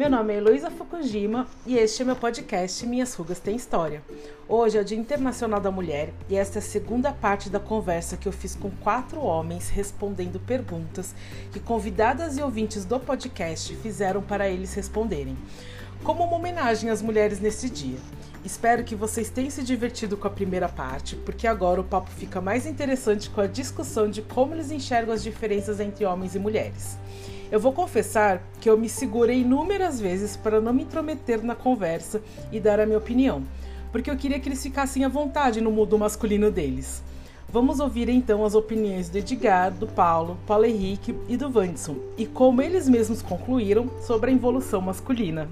Meu nome é Heloísa Fukujima e este é meu podcast Minhas Rugas Têm História. Hoje é o Dia Internacional da Mulher e esta é a segunda parte da conversa que eu fiz com quatro homens respondendo perguntas que convidadas e ouvintes do podcast fizeram para eles responderem, como uma homenagem às mulheres nesse dia. Espero que vocês tenham se divertido com a primeira parte, porque agora o papo fica mais interessante com a discussão de como eles enxergam as diferenças entre homens e mulheres. Eu vou confessar que eu me segurei inúmeras vezes para não me intrometer na conversa e dar a minha opinião, porque eu queria que eles ficassem à vontade no mundo masculino deles. Vamos ouvir então as opiniões do Edgar, do Paulo, Paulo Henrique e do Vandson e como eles mesmos concluíram sobre a evolução masculina.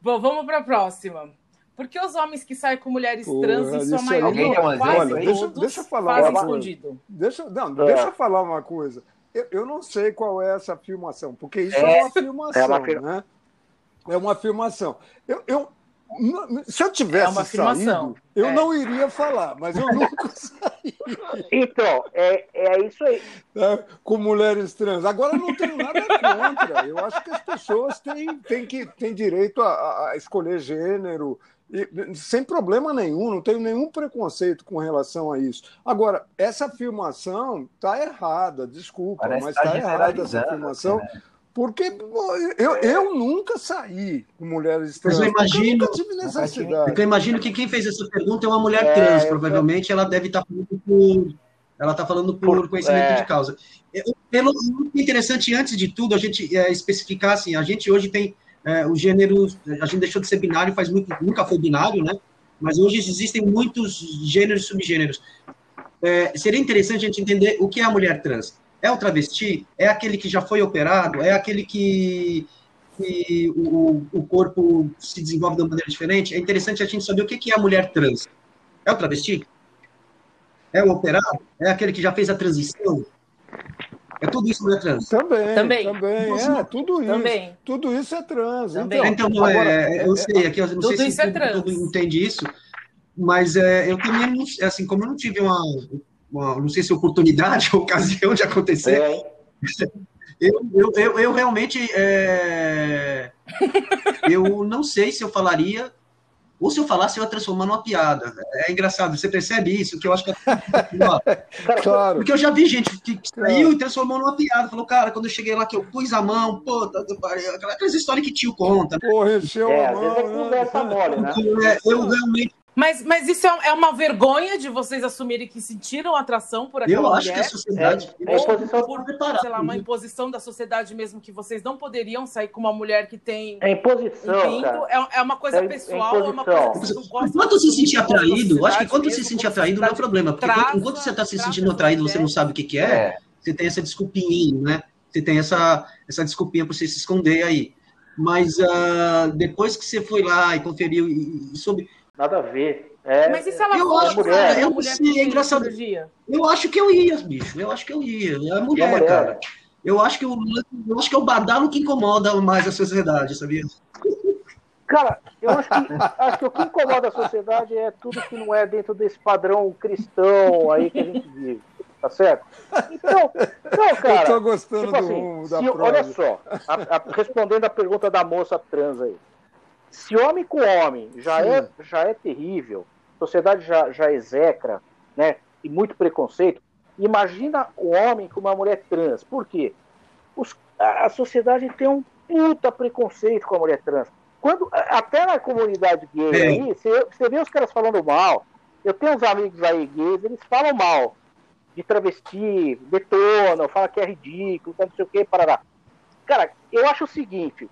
Bom, vamos para a próxima. Porque os homens que saem com mulheres trans, em sua maioria, quase olha, deixa, deixa eu falar fazem escondido. Deixa, não, é. deixa eu falar uma coisa. Eu, eu, não sei qual é essa filmação, porque isso é, é uma filmação, é uma, né? É uma filmação. Eu, eu, se eu tivesse é saído, eu é. não iria falar, mas eu nunca saí. Então, é, é isso aí. É, com mulheres trans. Agora, eu não tenho nada contra. Eu acho que as pessoas têm, têm, que, têm direito a, a escolher gênero, e, sem problema nenhum, não tenho nenhum preconceito com relação a isso. Agora, essa filmação está errada, desculpa, Parece mas está tá errada essa filmação. Né? Porque eu, eu nunca saí com mulheres trans. Mas eu imagino, eu tive necessidade. Eu imagino que quem fez essa pergunta é uma mulher é, trans. Provavelmente ela deve estar tá falando por. Ela está falando por, por conhecimento é. de causa. Pelo interessante, antes de tudo, a gente é, especificar assim, a gente hoje tem é, o gênero, a gente deixou de ser binário, faz muito, nunca foi binário, né? Mas hoje existem muitos gêneros e subgêneros. É, seria interessante a gente entender o que é a mulher trans. É o travesti? É aquele que já foi operado? É aquele que, que o, o corpo se desenvolve de uma maneira diferente? É interessante a gente saber o que é a mulher trans. É o travesti? É o operado? É aquele que já fez a transição? É tudo isso mulher trans? Também, também. também é, tudo isso. Também. Tudo isso é trans. Também. Então, então agora, é, eu sei, aqui eu não tudo sei se é todo, todo entende isso, mas é, eu também, assim, como eu não tive uma, uma, não sei se oportunidade ou ocasião de acontecer. É. Eu, eu, eu, eu, realmente é... eu não sei se eu falaria ou se eu falasse eu ia transformar numa piada. É engraçado, você percebe isso? Que eu acho que é... claro. Porque eu já vi gente que saiu claro. e transformou numa piada. Falou, cara, quando eu cheguei lá que eu pus a mão, pô, tá, tá, aquelas histórias que tio conta. Porra, encheu é, a mão. Às vezes é né? conversa mole, né? É, eu realmente mas, mas isso é, é, uma vergonha de vocês assumirem que sentiram atração por aquela Eu mulher? acho que a sociedade... É, é imposição por, preparada. sei lá, uma imposição da sociedade mesmo, que vocês não poderiam sair com uma mulher que tem... É imposição, um pinto, é, é, uma coisa é, pessoal, é, uma coisa que vocês gostam... Enquanto se sentir atraído, acho que quando se sentir atraído não é problema, porque traça, enquanto você está se sentindo atraído você não sabe o que, que é, é, você tem essa desculpinha, né? Você tem essa, essa desculpinha para você se esconder aí. Mas uh, depois que você foi lá e conferiu e, e soube... Nada a ver. É, Mas e se ela eu acho, mulher, cara, eu não sei, é engraçado. Eu acho que eu ia, bicho. Eu acho que eu ia. É a mulher, mulher. cara. Eu acho que eu, eu acho que é o badalo que incomoda mais a sociedade, sabia? Cara, eu acho que, acho que o que incomoda a sociedade é tudo que não é dentro desse padrão cristão aí que a gente vive. Tá certo? Então, então cara. Eu tô gostando tipo assim, do, da se, Olha só, a, a, respondendo a pergunta da moça trans aí. Se homem com homem já, é, já é terrível, a sociedade já, já execra, né? E muito preconceito. Imagina o homem com uma mulher trans. Por quê? Os, a sociedade tem um puta preconceito com a mulher trans. Quando, até na comunidade gay é. aí, você, você vê os caras falando mal. Eu tenho uns amigos aí gays, eles falam mal de travesti, detonam, falam que é ridículo, não sei o que, parará. Cara, eu acho o seguinte,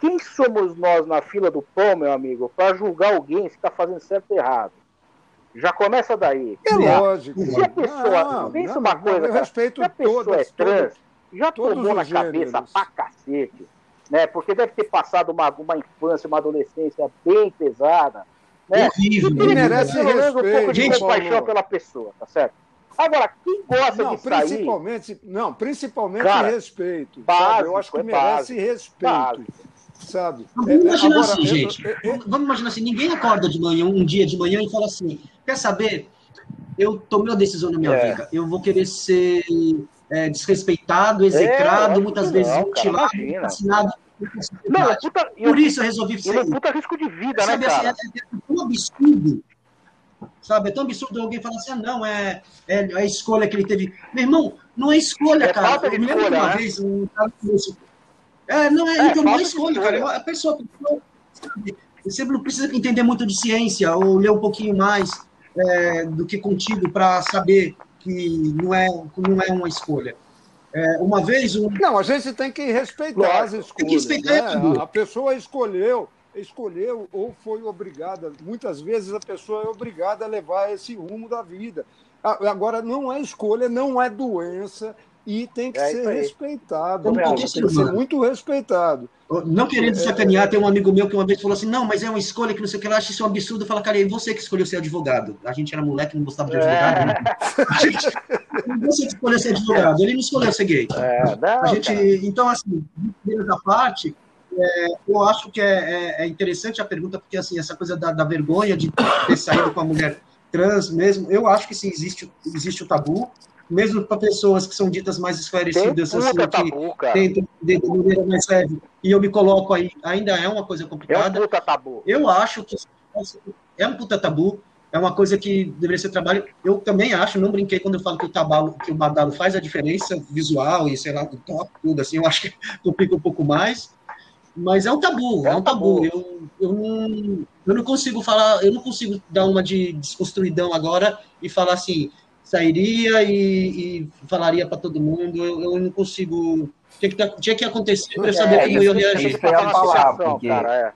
quem somos nós na fila do pão, meu amigo, para julgar alguém se está fazendo certo ou errado? Já começa daí. É lógico. Se a pessoa. Não, pensa não, uma coisa. Cara, se a pessoa todas, é trans, todas, já tomou na cabeça pra cacete. Né? Porque deve ter passado uma, uma infância, uma adolescência bem pesada. Né? Horrível, e merece respeito. um pouco de Gente, compaixão pela pessoa, tá certo? Agora, quem gosta não, de sair... Principalmente, não, principalmente cara, respeito. Básico, eu acho que é merece básico, respeito. Básico sabe? Vamos é, imaginar agora, assim, gente. Eu, eu, vamos imaginar assim, ninguém acorda de manhã, um dia de manhã, e fala assim, quer saber? Eu tomei uma decisão na minha é. vida. Eu vou querer ser é, desrespeitado, execrado, é, muitas vezes não, mutilado, assassinado. Não, puta, Por isso eu resolvi ser. É um puta risco de vida, né, sabe, né, cara? Assim, é, é, tão absurdo. Sabe, é tão absurdo alguém falar assim, ah, não, é, é a escolha que ele teve. Meu irmão, não é escolha, é cara. Eu lembro escolha, uma né? vez um cara é, não é, é então não é escolha, cara. A pessoa, sabe, você não precisa entender muito de ciência ou ler um pouquinho mais é, do que contigo para saber que não é, não é uma escolha. É, uma vez um... Não, a gente tem que respeitar claro, as escolhas. Tem que respeitar né? A pessoa escolheu, escolheu ou foi obrigada. Muitas vezes a pessoa é obrigada a levar esse rumo da vida. Agora, não é escolha, não é doença, e tem que é ser respeitado. Tem que ser muito respeitado. Não querendo é, sacanear, é, tem um amigo meu que uma vez falou assim: não, mas é uma escolha que não sei o que, eu acho isso um absurdo. Fala, cara, e você que escolheu ser advogado? A gente era moleque, não gostava de advogado. Né? A gente, você que escolheu ser advogado, ele não escolheu ser gay. É, não, a gente, então, assim, da parte, é, eu acho que é, é, interessante a pergunta, porque assim, essa coisa da, da vergonha de ter saído com a mulher trans mesmo, eu acho que sim, existe, existe o tabu, mesmo para pessoas que são ditas mais esclarecidas, assim, tabu, que tentam de maneira mais leve, e eu me coloco aí, ainda é uma coisa complicada. É um puta tabu. Eu acho que é um puta tabu, é uma coisa que deveria ser trabalho. Eu também acho, não brinquei quando eu falo que o tabalo, que o badalo faz a diferença visual e sei lá, do top, tudo assim, eu acho que complica um pouco mais. Mas é um tabu, é, é um tabu. tabu. Eu, eu, não, eu não consigo falar, eu não consigo dar uma de desconstruidão agora e falar assim, sairia e, e falaria para todo mundo. Eu, eu, não consigo. Tinha que, tinha que acontecer para eu saber é, como eu ia reagir. Isso eu ia falar, porque, cara,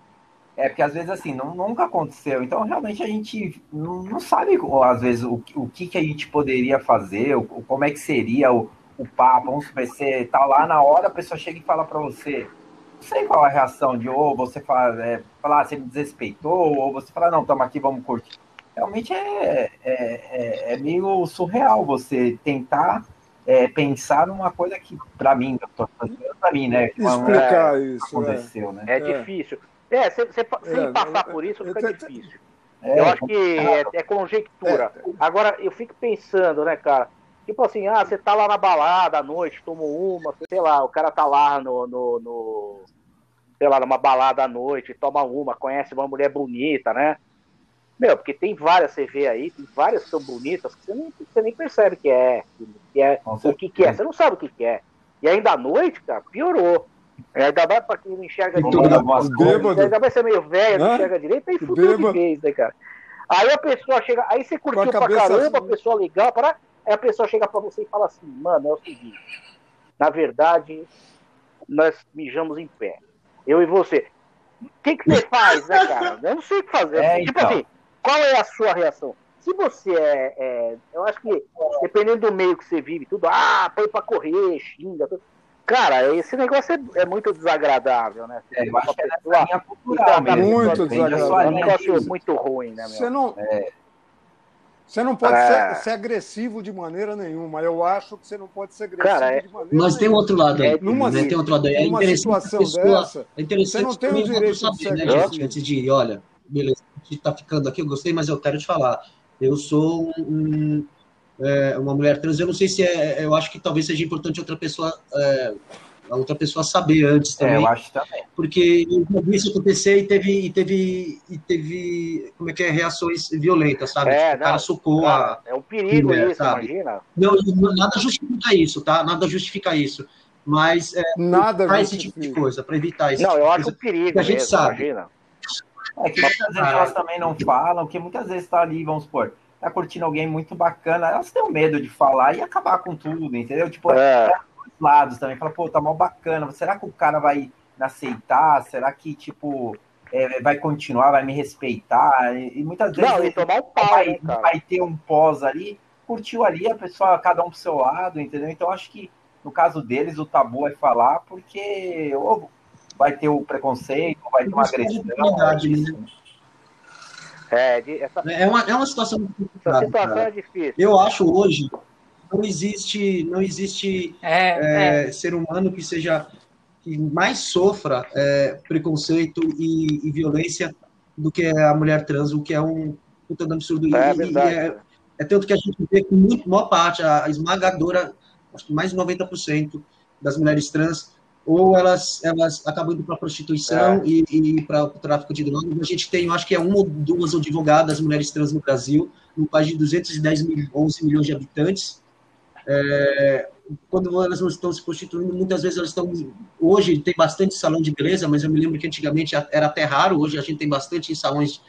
é. é. porque às vezes assim, não, nunca aconteceu. Então, realmente, a gente não, não sabe, às vezes, o, o que, que a gente poderia fazer, o, como é que seria o, o papo. Vamos ver, você tá lá na hora, a pessoa chega e fala para você. Não sei qual a reação de ou você fala, é, falar, você me desrespeitou, ou você fala, não, estamos aqui, vamos curtir realmente é, é, é, é meio surreal você tentar é, pensar numa coisa que, para mim, para mim, né? Explicar é, isso. Aconteceu, né? É difícil. É, sem, sem passar por isso fica difícil. eu acho que é, conjectura. Agora, eu fico pensando, né, cara? Tipo assim, ah, você tá lá na balada à noite, tomou uma, sei lá, o cara tá lá no, no, no sei lá, numa balada à noite, toma uma, conhece uma mulher bonita, né? Meu, porque tem várias CV aí, tem várias que são bonitas que você nem, você nem percebe que é, que é o que, que é. Você não sabe o que, que é. E ainda à noite, cara, piorou. Ainda vai pra quem não enxerga direito. Ainda vai ser meio velho, não enxerga direito, aí fudeu de vez, né, cara? Aí a pessoa chega, aí você curtiu pra caramba, assim. a pessoa legal, para, aí a pessoa chega pra você e fala assim, mano, é o seguinte, na verdade, nós mijamos em pé. Eu e você. O que, que você faz, né, cara? Eu não sei o que fazer. É, tipo então. assim, qual é a sua reação? Se você é, é, Eu acho que, dependendo do meio que você vive, tudo, ah, põe pra correr, xinga. Tudo. Cara, esse negócio é, é muito desagradável, né? É, eu acho que é cultural mesmo. Muito desagradável. É um negócio muito ruim, né, meu? Você não. É. Você não pode é... ser, ser, agressivo de maneira nenhuma. Eu acho que você não pode ser agressivo Cara, é... de maneira Mas tem outro lado aí. É, numa, né? Tem outro lado aí. É numa situação pessoa, dessa, é interessante você não tem o direito saber, de ser né, gente, Antes de ir, olha, beleza, gente está ficando aqui, eu gostei, mas eu quero te falar. Eu sou um, é, uma mulher trans, eu não sei se é, eu acho que talvez seja importante outra pessoa, é, a outra pessoa saber antes também. É, eu acho também. Porque eu vi isso acontecer e teve, e teve, e teve, como é que é, reações violentas, sabe? É, tipo, o cara socou a... É um perigo mulher, isso, sabe? imagina. Não, nada justifica isso, tá? Nada justifica isso. Mas é, nada faz esse tipo de coisa, para evitar isso. Não, eu acho um perigo. a gente mesmo, sabe. Imagina. É que muitas vezes elas também não falam, que muitas vezes tá ali, vamos supor, tá curtindo alguém muito bacana, elas têm medo de falar e acabar com tudo, entendeu? Tipo, é. é lados também, fala, pô, tá mal bacana, será que o cara vai me aceitar? Será que, tipo, é, vai continuar, vai me respeitar? E, e muitas vezes não, e tomar um pau, vai, né, vai ter um pós ali, curtiu ali, a pessoa, cada um pro seu lado, entendeu? Então acho que no caso deles, o tabu é falar, porque ou vai ter o preconceito, vai ter uma agressão. Né? É, de, essa... é, uma, é uma situação Essa situação cara. é difícil. Eu acho hoje não existe não existe é, é, é. ser humano que seja que mais sofra é, preconceito e, e, violência do que a mulher trans, o que é um puta absurdo. É, e, é, é tanto que a gente vê que muito, maior parte, a esmagadora acho que mais de 90% das mulheres trans ou elas, elas acabam indo para a prostituição é. e, e para o tráfico de drogas. A gente tem, acho que é uma ou duas advogadas mulheres trans no Brasil, no país de 210 mil, 11 milhões de habitantes. É, quando elas não estão se prostituindo, muitas vezes elas estão. Hoje tem bastante salão de beleza, mas eu me lembro que antigamente era até raro. Hoje a gente tem bastante salões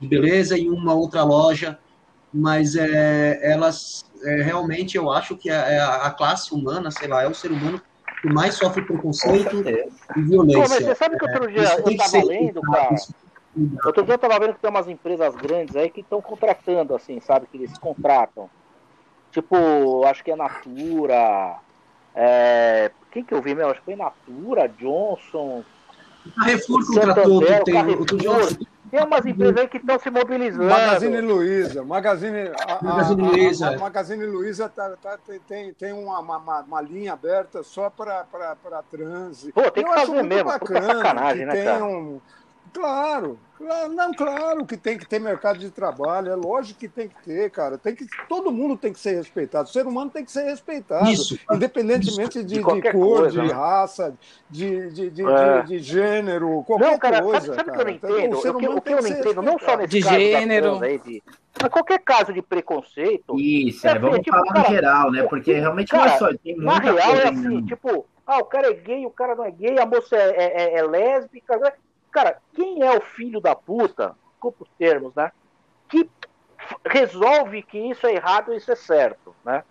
de beleza e uma outra loja, mas é, elas é, realmente eu acho que é a, a classe humana, sei lá, é o ser humano que mais sofre preconceito e violência. Pô, mas você sabe que outro dia é, eu estava lendo, cara. Outro dia eu estava vendo que tem umas empresas grandes aí que estão contratando, assim, sabe? Que eles contratam. Tipo, acho que é Natura. É... Quem que eu vi, meu? Acho que foi Natura, Johnson. Carrefour contratou, tem, Carrefour, o Johnson. Tem umas empresas aí que estão se mobilizando. Magazine Luiza. Magazine, a, Magazine Luiza. A, a, a Magazine Luiza tá, tá, tem, tem uma, uma, uma linha aberta só para trans. Pô, tem que Eu fazer mesmo. Bacana, sacanagem, né, cara? Um, Claro, claro, não, claro que tem que ter mercado de trabalho, é lógico que tem que ter, cara. Tem que, todo mundo tem que ser respeitado, o ser humano tem que ser respeitado, Isso. independentemente Isso. De, de, de, cor, coisa, de né? raça, de, de, de, é. de, gênero, qualquer não, cara, coisa. Sabe, sabe cara. que eu não entendo? O, o que, o que eu não entendo, não só nesse de caso gênero. Aí, de, mas qualquer caso de preconceito. Isso, é, é vamos tipo, falar cara, no geral, né? Porque realmente cara, não é só. Tem na real é assim, tipo, ah, o cara é gay, o cara não é gay, a moça é, é, é, é lésbica. Cara, quem é o filho da puta, desculpa os termos, né? Que resolve que isso é errado e isso é certo, né?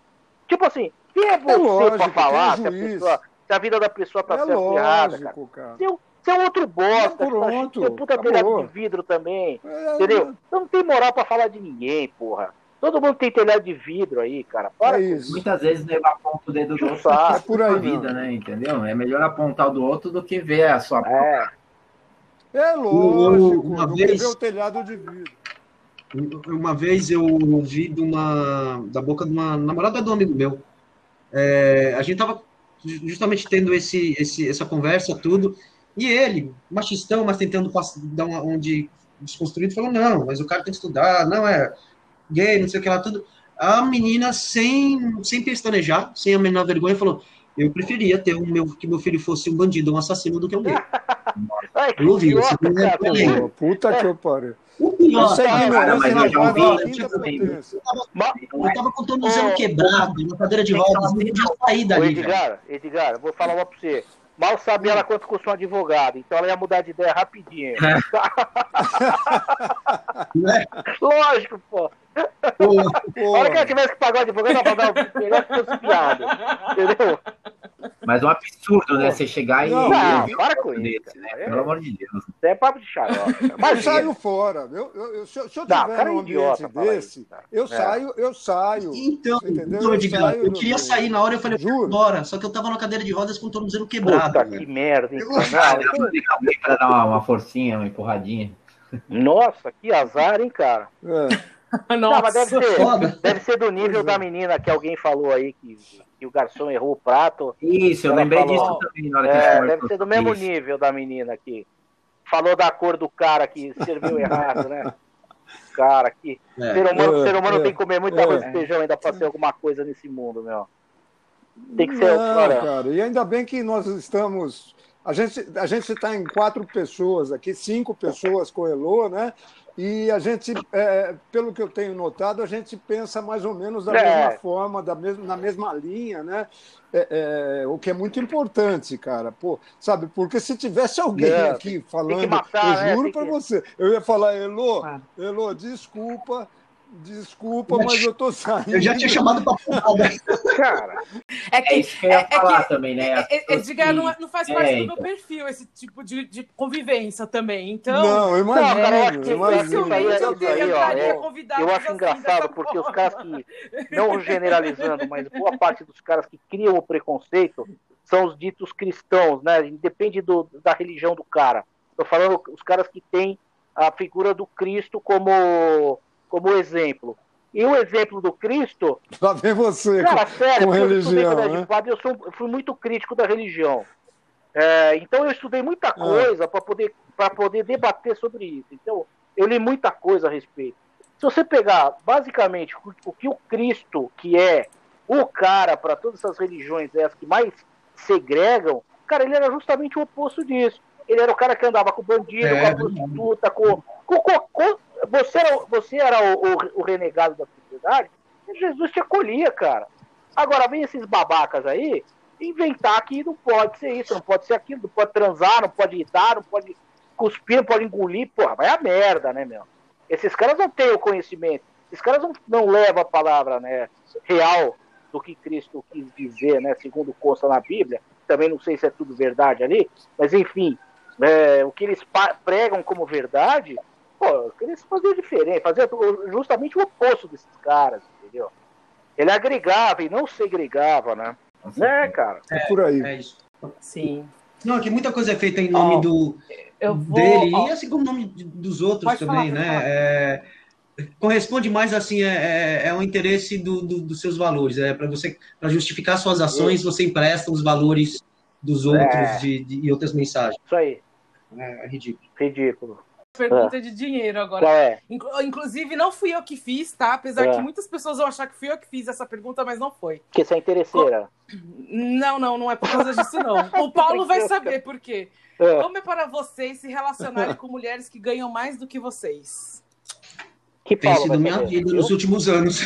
Tipo assim, quem é, é você é lógico, pra falar se a, pessoa, se a, vida da pessoa tá é certa ou errada, cara? cara. Seu, seu outro bosta, é pronto, tá, puta telhado de vidro também, é, entendeu? Não tem moral pra falar de ninguém, porra. Todo mundo tem telhado de vidro aí, cara. Para é isso. Muitas vezes leva aponta o dedo do outro é por aí, vida, né? Entendeu? É melhor apontar o do outro do que ver a sua é. É lógico, uma vez, o telhado de vidro. Uma vez eu ouvi de uma, da boca de uma namorada de um amigo meu. É, a gente tava justamente tendo esse, esse, essa conversa, tudo, e ele, machistão, mas tentando dar uma, onde desconstruído, falou, não, mas o cara tem que estudar, não é gay, não sei o que lá, tudo. A menina, sem, sem pestanejar, sem a menor vergonha, falou, eu preferia ter um meu, que meu filho fosse um bandido, um assassino do que um gay. Ai, eu ouvi isso. É puta que eu pariu. O pior, cara, mas eu já ouvi. Eu tava com o tornozelo quebrado, uma cadeira de rodas, eu já saí dali. Edgar, Edgar, vou falar uma pra você. Mal sabia ela quanto custa um advogado, então ela ia mudar de ideia rapidinho. É. Lógico, pô. A hora que ela tivesse que pagar o advogado, ela o melhor que fosse piada. Entendeu? Mas é um absurdo, né? Você chegar e. Não, não para com isso. Desse, né? É. Pelo amor de Deus. Isso é papo de xarope. Mas saio fora. Eu, eu, eu, se eu tiver não, num ambiente desse, isso, eu é. saio, eu saio. Então, então eu, saio eu queria sair na hora, eu falei, Juro. bora. Só que eu tava na cadeira de rodas com o tornozelo quebrado. Puta, que merda. Então, não, para dar uma, uma forcinha, uma empurradinha. Nossa, que azar, hein, cara? É. Nossa, não, mas deve ser, deve ser do nível da menina que alguém falou aí que, que o garçom errou o prato. Isso, eu lembrei falou, disso também na hora que é, Deve ser do mesmo isso. nível da menina que falou da cor do cara que serviu errado, né? Cara, que é, ser humano, é, ser humano é, tem que comer muita arroz e feijão ainda para ser alguma coisa nesse mundo, meu. Tem que ser. Não, cara, e ainda bem que nós estamos. A gente a gente está em quatro pessoas aqui, cinco pessoas com o Elô, né? E a gente, é, pelo que eu tenho notado, a gente pensa mais ou menos da é. mesma forma, da mesma, na mesma linha, né? É, é, o que é muito importante, cara. Pô, sabe, porque se tivesse alguém é, aqui falando, matar, eu juro né? para que... você, eu ia falar, Elô, ah. Elô, desculpa, Desculpa, mas eu tô saindo. Eu já tinha chamado pra porrada. Cara. É, que, é isso que eu ia é, falar é que, também, né? É, é, não, não faz parte do meu então. perfil esse tipo de, de convivência também. Então. Não, eu imagino. Não, cara, eu acho que imagino. Aí, eu, aí, ó, é, eu acho engraçado porque os caras que, não generalizando, mas boa parte dos caras que criam o preconceito são os ditos cristãos, né? Independe do, da religião do cara. Tô falando os caras que têm a figura do Cristo como como exemplo. E o exemplo do Cristo. Lá vem você. Cara, com, sério, com religião. Eu, né? eu, sou, eu fui muito crítico da religião. É, então eu estudei muita é. coisa para poder, poder debater sobre isso. Então, eu li muita coisa a respeito. Se você pegar, basicamente, o que o Cristo, que é o cara, para todas essas religiões, essas que mais segregam, cara, ele era justamente o oposto disso. Ele era o cara que andava com o bandido, é, com a prostituta, com. com, com, com você era, você era o, o, o, renegado da sociedade, Jesus te acolhia, cara. Agora vem esses babacas aí inventar que não pode ser isso, não pode ser aquilo, não pode transar, não pode irritar, não pode cuspir, não pode engolir, porra, vai a merda, né, meu? Esses caras não têm o conhecimento, esses caras não, não levam a palavra né, real do que Cristo quis dizer, né, segundo consta na Bíblia. Também não sei se é tudo verdade ali, mas enfim, é, o que eles pregam como verdade, pô, eles faziam diferente, faziam justamente o oposto desses caras, entendeu? Ele agregava e não segregava, né? Né, cara? É, é por aí. É isso. Sim. Não, que muita coisa é feita em nome oh, do vou, dele oh, e assim como nome dos outros também, falar, né? É, corresponde mais assim é, é, é o interesse do, do, dos seus valores, é para você para justificar suas ações, você empresta os valores dos outros é. de, de, e outras mensagens. Isso aí. É, é ridículo. Ridículo pergunta é. de dinheiro agora. É? Inclusive, não fui eu que fiz, tá? Apesar é. que muitas pessoas vão achar que fui eu que fiz essa pergunta, mas não foi. Porque você é interesseira. Não, não, não é por causa disso, não. O Paulo vai saber por quê. É. Como é para vocês se relacionarem com mulheres que ganham mais do que vocês? Que Tem sido minha vida nos últimos anos.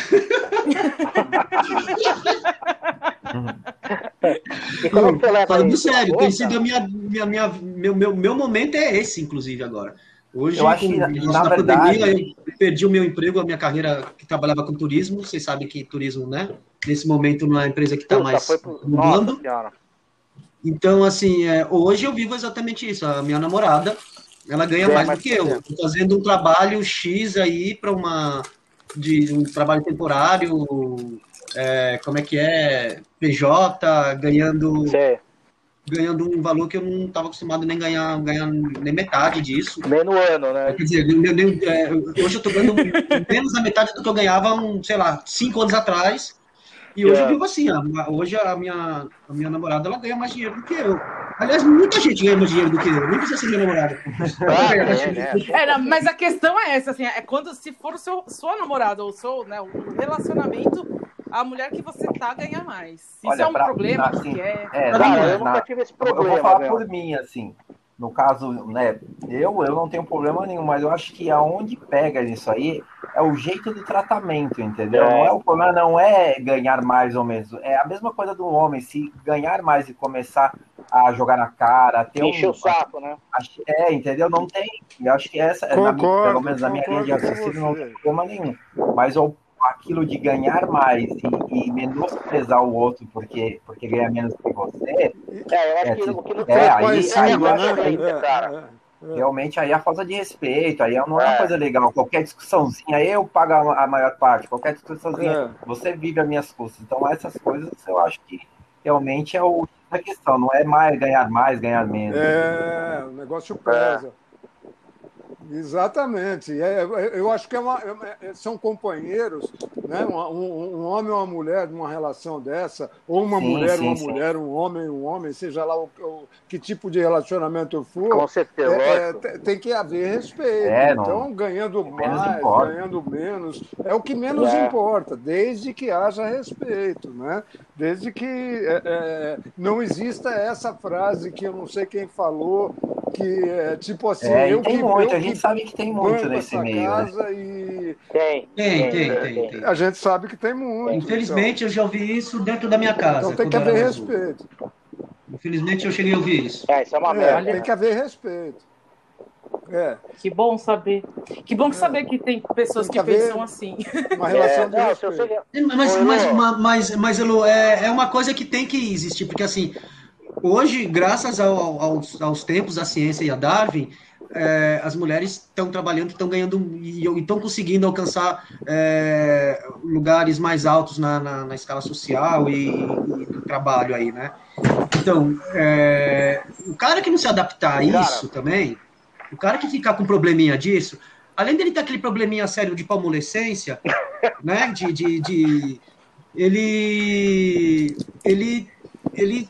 Falando sério, tem sido a minha, minha, minha, meu, meu, meu momento é esse, inclusive, agora. Hoje, eu acho que, na, na verdade... pandemia, eu perdi o meu emprego, a minha carreira que trabalhava com turismo. Vocês sabem que turismo, né? Nesse momento, não é a empresa que está mais mudando. Então, assim, é, hoje eu vivo exatamente isso. A minha namorada, ela ganha mais do que eu. Estou fazendo um trabalho X aí para uma de um trabalho temporário, é, como é que é, PJ, ganhando Sim ganhando um valor que eu não estava acostumado nem ganhar, ganhar nem metade disso. Nem no ano, né? Quer dizer, eu, eu, é, hoje eu estou ganhando menos da metade do que eu ganhava, um, sei lá, cinco anos atrás. E hoje yeah. eu vivo assim, ó, hoje a minha, a minha namorada ela ganha mais dinheiro do que eu. Aliás, muita gente ganha mais dinheiro do que eu, nem precisa ser minha namorada. Ah, é, é, não, mas a questão é essa, assim, é quando se for o seu, sua namorada ou seu, né, o relacionamento a mulher que você tá ganha mais. Isso Olha, é um problema, mim, assim, é... é não, eu nunca tive esse problema. Eu vou falar mesmo. por mim, assim. No caso, né, eu, eu não tenho problema nenhum, mas eu acho que aonde pega nisso aí é o jeito do tratamento, entendeu? É. Não é o problema, não é ganhar mais ou menos. É a mesma coisa do homem, se ganhar mais e começar a jogar na cara, ter Encher um, o saco, né? É, entendeu? Não tem. Eu acho que essa, concordo, minha, pelo menos na minha linha de raciocínio, não tem problema nenhum. Mas o aquilo de ganhar mais e, e, menosprezar o outro porque, porque ganha menos que você. É, eu acho é, que o que não é, aí, aí, né? cara. É, é. Realmente aí é a falta de respeito, aí não é uma é. coisa legal. Qualquer discussãozinha, eu pago a maior parte, qualquer discussãozinha, é. você vive as minhas custas. Então essas coisas eu acho que realmente é o a questão, não é mais ganhar mais, ganhar menos. É, o negócio pesa. Exatamente. É, é, eu acho que é uma, é, são companheiros, né? Um, um, homem ou uma mulher numa relação dessa, ou uma sim, mulher, sim, uma sim. mulher, um homem, um homem, seja lá o, o que tipo de relacionamento for. Com certeza. É, tem que haver respeito. É, então, ganhando mais, importa. ganhando menos, é o que menos importa, desde que haja respeito, né? Desde que não exista essa frase que eu não sei quem falou, que é tipo assim, é, eu que, muito, eu a gente sabe que tem muito nesse meio. Né? E... Tem, tem, tem, tem, tem, A gente sabe que tem muito. Infelizmente então. eu já ouvi isso dentro da minha casa. Então tem que haver respeito. Infelizmente eu cheguei a ouvir isso. É, isso é uma é, merda. Tem que haver respeito. É. Que bom saber. Que bom é. saber que tem pessoas tem que, que pensam assim. Uma relação é, de não, respeito. Mas, mas, mas, mas, mas Elo, é, é uma coisa que tem que existir, porque assim, hoje, graças ao, aos, aos tempos da ciência e a Darwin, é, as mulheres estão trabalhando, estão ganhando e estão conseguindo alcançar é, lugares mais altos na, na, na escala social e, e, do trabalho aí, né? Então, é, o cara que não se adaptar a isso cara. também, o cara que ficar com probleminha disso, além dele ter aquele probleminha sério de palmolescência, né? De, de, de ele, ele, ele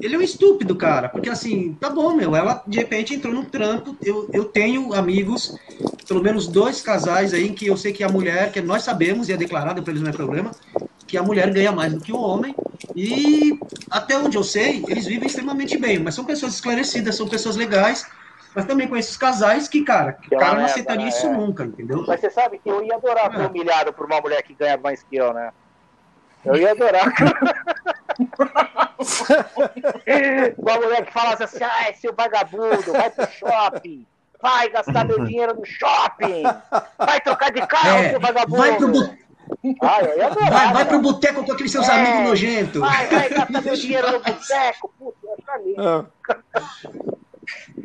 ele é um estúpido, cara. Porque assim, tá bom, meu. Ela de repente entrou no trampo. Eu, eu tenho amigos, pelo menos dois casais aí, que eu sei que a mulher, que nós sabemos, e é declarada para eles não é problema, que a mulher ganha mais do que o homem. E até onde eu sei, eles vivem extremamente bem. Mas são pessoas esclarecidas, são pessoas legais. Mas também com esses casais que, cara, que o cara não aceitaria né? isso é. nunca, entendeu? Mas você sabe que eu ia adorar ser é. humilhado por uma mulher que ganha mais que eu, né? Eu ia adorar. uma mulher que falasse assim, ah, seu vagabundo, vai pro shopping vai gastar meu dinheiro no shopping, vai trocar de carro, é, seu vagabundo. Vai pro, bu... ah, adorar, vai, vai pro boteco com aqueles seus é, amigos nojentos. Vai, vai gastar meu dinheiro no boteco, puta, tá lindo. É.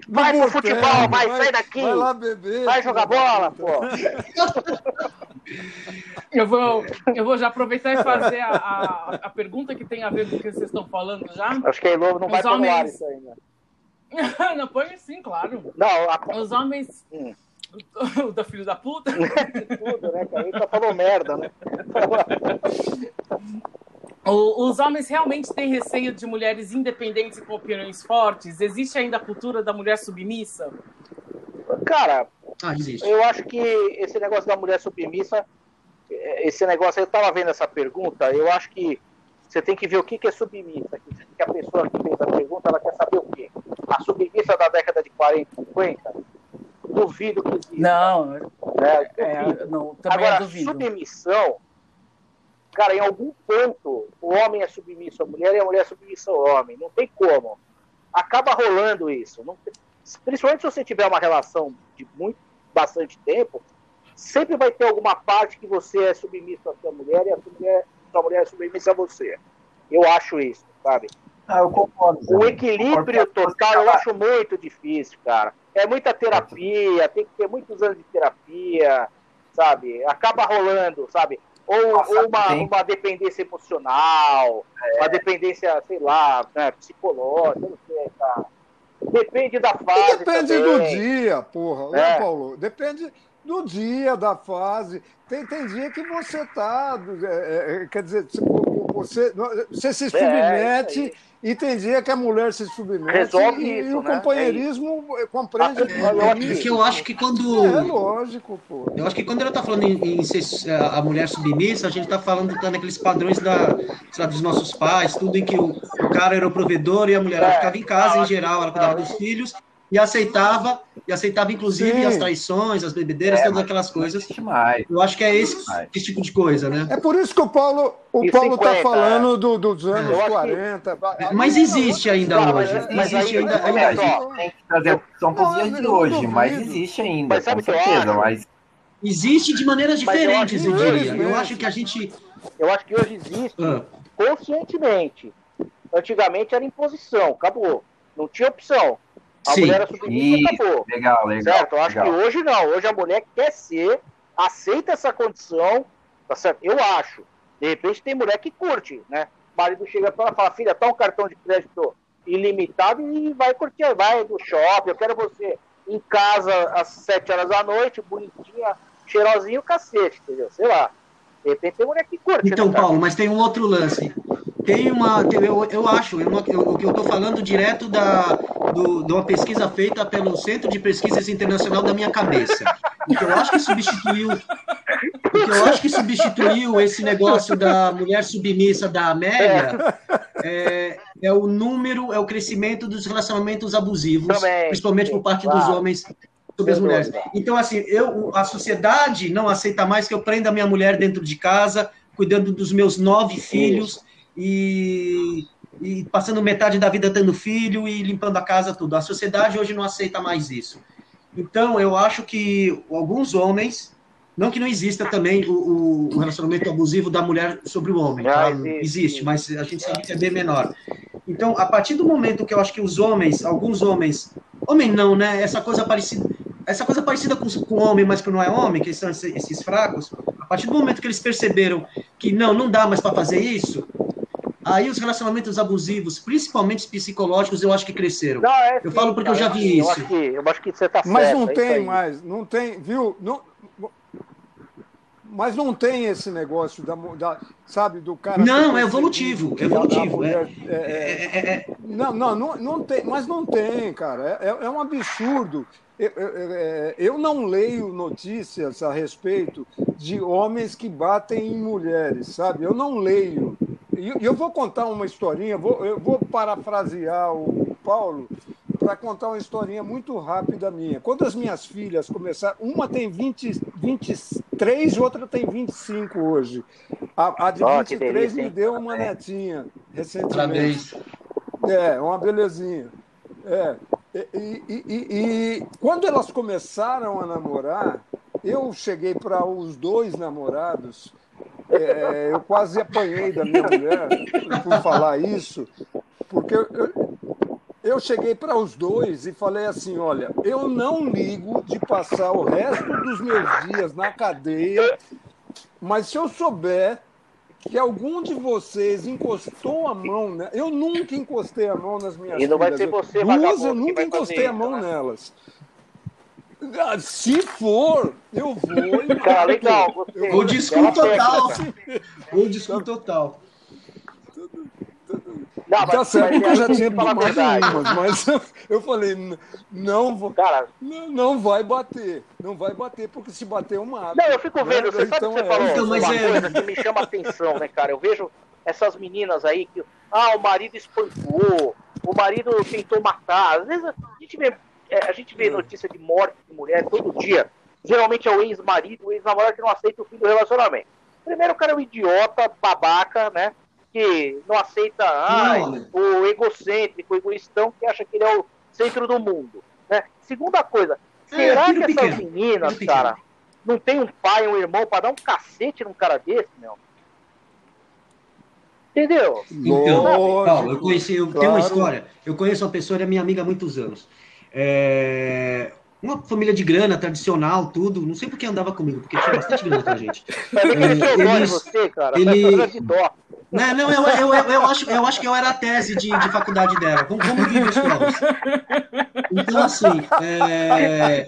Vai pro futebol, vai, vai, sai daqui. Vai lá beber. Vai jogar bola, pô. Eu vou, eu vou já aproveitar e fazer a, a, a pergunta que tem a ver com o que vocês estão falando já. Acho que a Elo não Os vai homens... ar isso ainda. não, põe sim, claro. Não, a... Os homens. Hum. O da filho da puta? Tudo, né? Que aí tá falando merda, né? Os homens realmente têm receio de mulheres independentes e com opiniões fortes? Existe ainda a cultura da mulher submissa? Cara, ah, eu acho que esse negócio da mulher submissa, esse negócio, eu tava vendo essa pergunta, eu acho que você tem que ver o que, é submissa. Que a pessoa que fez a pergunta, ela quer saber o quê? A submissa da década de 40, 50? Duvido que exista. Não, né? é, não Agora, submissão, cara, em algum ponto, o homem é submisso à mulher e a mulher é submissa ao homem. Não tem como. Acaba rolando isso. Principalmente se você tiver uma relação de muito, bastante tempo, sempre vai ter alguma parte que você é submisso à sua mulher e a sua mulher sua mulher é submissa a você. Eu acho isso, sabe? Ah, eu concordo. O equilíbrio total eu acho muito difícil, cara. É muita terapia, tem que ter muitos anos de terapia, sabe? Acaba rolando, sabe? Ou, ou uma, uma dependência emocional, é. uma dependência, sei lá, né, psicológica, não sei, cara. Depende da fase. Depende também. do dia, porra, né. Paulo? Depende do dia, da fase. Tem, tem dia que você está. É, é, quer dizer, você, você se é, submete. É, e tem dia que a mulher se submete Resolve e, isso, e o né? companheirismo é compreende. É, é, que eu acho que quando. É lógico, pô. Eu acho que quando ela está falando em, em, ser a mulher submissa, a gente está falando tá naqueles padrões da, lá, dos nossos pais, tudo em que o, o cara era o provedor e a mulher é, ficava em casa, em geral, ela cuidava dos filhos e aceitava, e aceitava inclusive Sim. as traições, as bebedeiras, é, todas aquelas coisas. Demais. Eu acho que é esse, esse, tipo de coisa, né? É por isso que o Paulo o Paulo está falando do, dos anos é. 40. Que... Mas existe ainda hoje. Mas existe ainda. tem que trazer são dias de hoje, mas existe ainda, mas com certeza. Mas... Existe de maneiras diferentes, eu, eu diria. Eu acho que a gente. Eu acho que hoje existe ah. conscientemente. Antigamente era imposição, acabou. Não tinha opção. A Sim. mulher era submissa e acabou. Legal, legal. Certo? Eu acho legal. que hoje não. Hoje a mulher quer ser, aceita essa condição, tá certo? Eu acho. De repente tem mulher que curte, né? O marido chega para ela e fala, filha, tá um cartão de crédito ilimitado e vai curtir, vai do shopping, eu quero você em casa às sete horas da noite, bonitinha, cheirosinho, cacete, entendeu? Sei lá. De repente tem mulher que curte. Então, né, Paulo, mas tem um outro lance. Tem uma. Eu, eu acho, eu, eu, eu estou falando direto da, do, de uma pesquisa feita pelo Centro de Pesquisas Internacional da minha cabeça. O que eu acho que substituiu. O que eu acho que substituiu esse negócio da mulher submissa da Amélia é, é o número, é o crescimento dos relacionamentos abusivos, Também. principalmente por parte claro. dos homens sobre as mulheres. Então, assim, eu, a sociedade não aceita mais que eu prenda minha mulher dentro de casa, cuidando dos meus nove filhos e, e passando metade da vida tendo filho e limpando a casa, tudo. A sociedade hoje não aceita mais isso. Então, eu acho que alguns homens, não que não exista também o, o relacionamento abusivo da mulher sobre o homem, tá? existe, mas a gente sabe que é bem menor. Então, a partir do momento que eu acho que os homens, alguns homens, homem não, né? Essa coisa parecida, essa coisa parecida com, com homem, mas que não é homem, que são esses, esses fracos, a partir do momento que eles perceberam que não, não dá mais para fazer isso, Aí os relacionamentos abusivos, principalmente psicológicos, eu acho que cresceram. Não, é, eu falo porque eu já vi eu isso. Acho que, eu acho que você está certo. Mas não é tem mais, não tem, viu? Não, mas não tem esse negócio da, da sabe, do cara. Não, é evolutivo, é evolutivo. É. É, é, é, não, não, não, não tem, mas não tem, cara. É, um absurdo. Eu, eu, eu não leio notícias a respeito de homens que batem em mulheres, sabe? Eu não leio. E eu vou contar uma historinha, vou, eu vou parafrasear o Paulo para contar uma historinha muito rápida minha. Quando as minhas filhas começaram, uma tem 20, 23, outra tem 25 hoje. A, a de oh, 23 delícia, me deu uma netinha recentemente. É, uma belezinha. É. E, e, e, e quando elas começaram a namorar, eu cheguei para os dois namorados, é, eu quase apanhei da minha mulher por falar isso, porque eu, eu cheguei para os dois e falei assim: olha, eu não ligo de passar o resto dos meus dias na cadeia, mas se eu souber que algum de vocês encostou a mão, né? eu nunca encostei a mão nas minhas filhas. E não vai ser você, Duas eu nunca encostei a mão né? nelas. Ah, se for, eu vou. Cara, legal. Ou desculpa total. Ou desculpa total. Não, mas, tá certo que eu já tinha mais umas, mas eu falei, não vou. Cara, não, não vai bater. Não vai bater, porque se bater eu mato. Não, eu fico vendo, né? você então, sabe que você é. falou então, mas uma é... coisa que me chama a atenção, né, cara? Eu vejo essas meninas aí que. Ah, o marido espancou, o marido tentou matar. Às vezes a gente vê é, a gente vê hum. notícia de morte de mulher todo dia. Geralmente é o ex-marido, o ex-namorado que não aceita o fim do relacionamento. Primeiro, o cara é um idiota, babaca, né? Que não aceita ai, o egocêntrico, o egoístão, que acha que ele é o centro do mundo. Né? Segunda coisa, é, será que essas meninas, cara, não tem um pai, um irmão para dar um cacete num cara desse, meu? Entendeu? Então, Paulo, eu conheci, eu claro. tenho uma história. Eu conheço uma pessoa, ele é minha amiga há muitos anos. É, uma família de grana, tradicional, tudo. Não sei por que andava comigo, porque tinha bastante grana pra gente. é, eles, você, cara. Ele... Não, não eu, eu, eu, eu, acho, eu acho que eu era a tese de, de faculdade dela. Como, como vive os provas. Então, assim, é,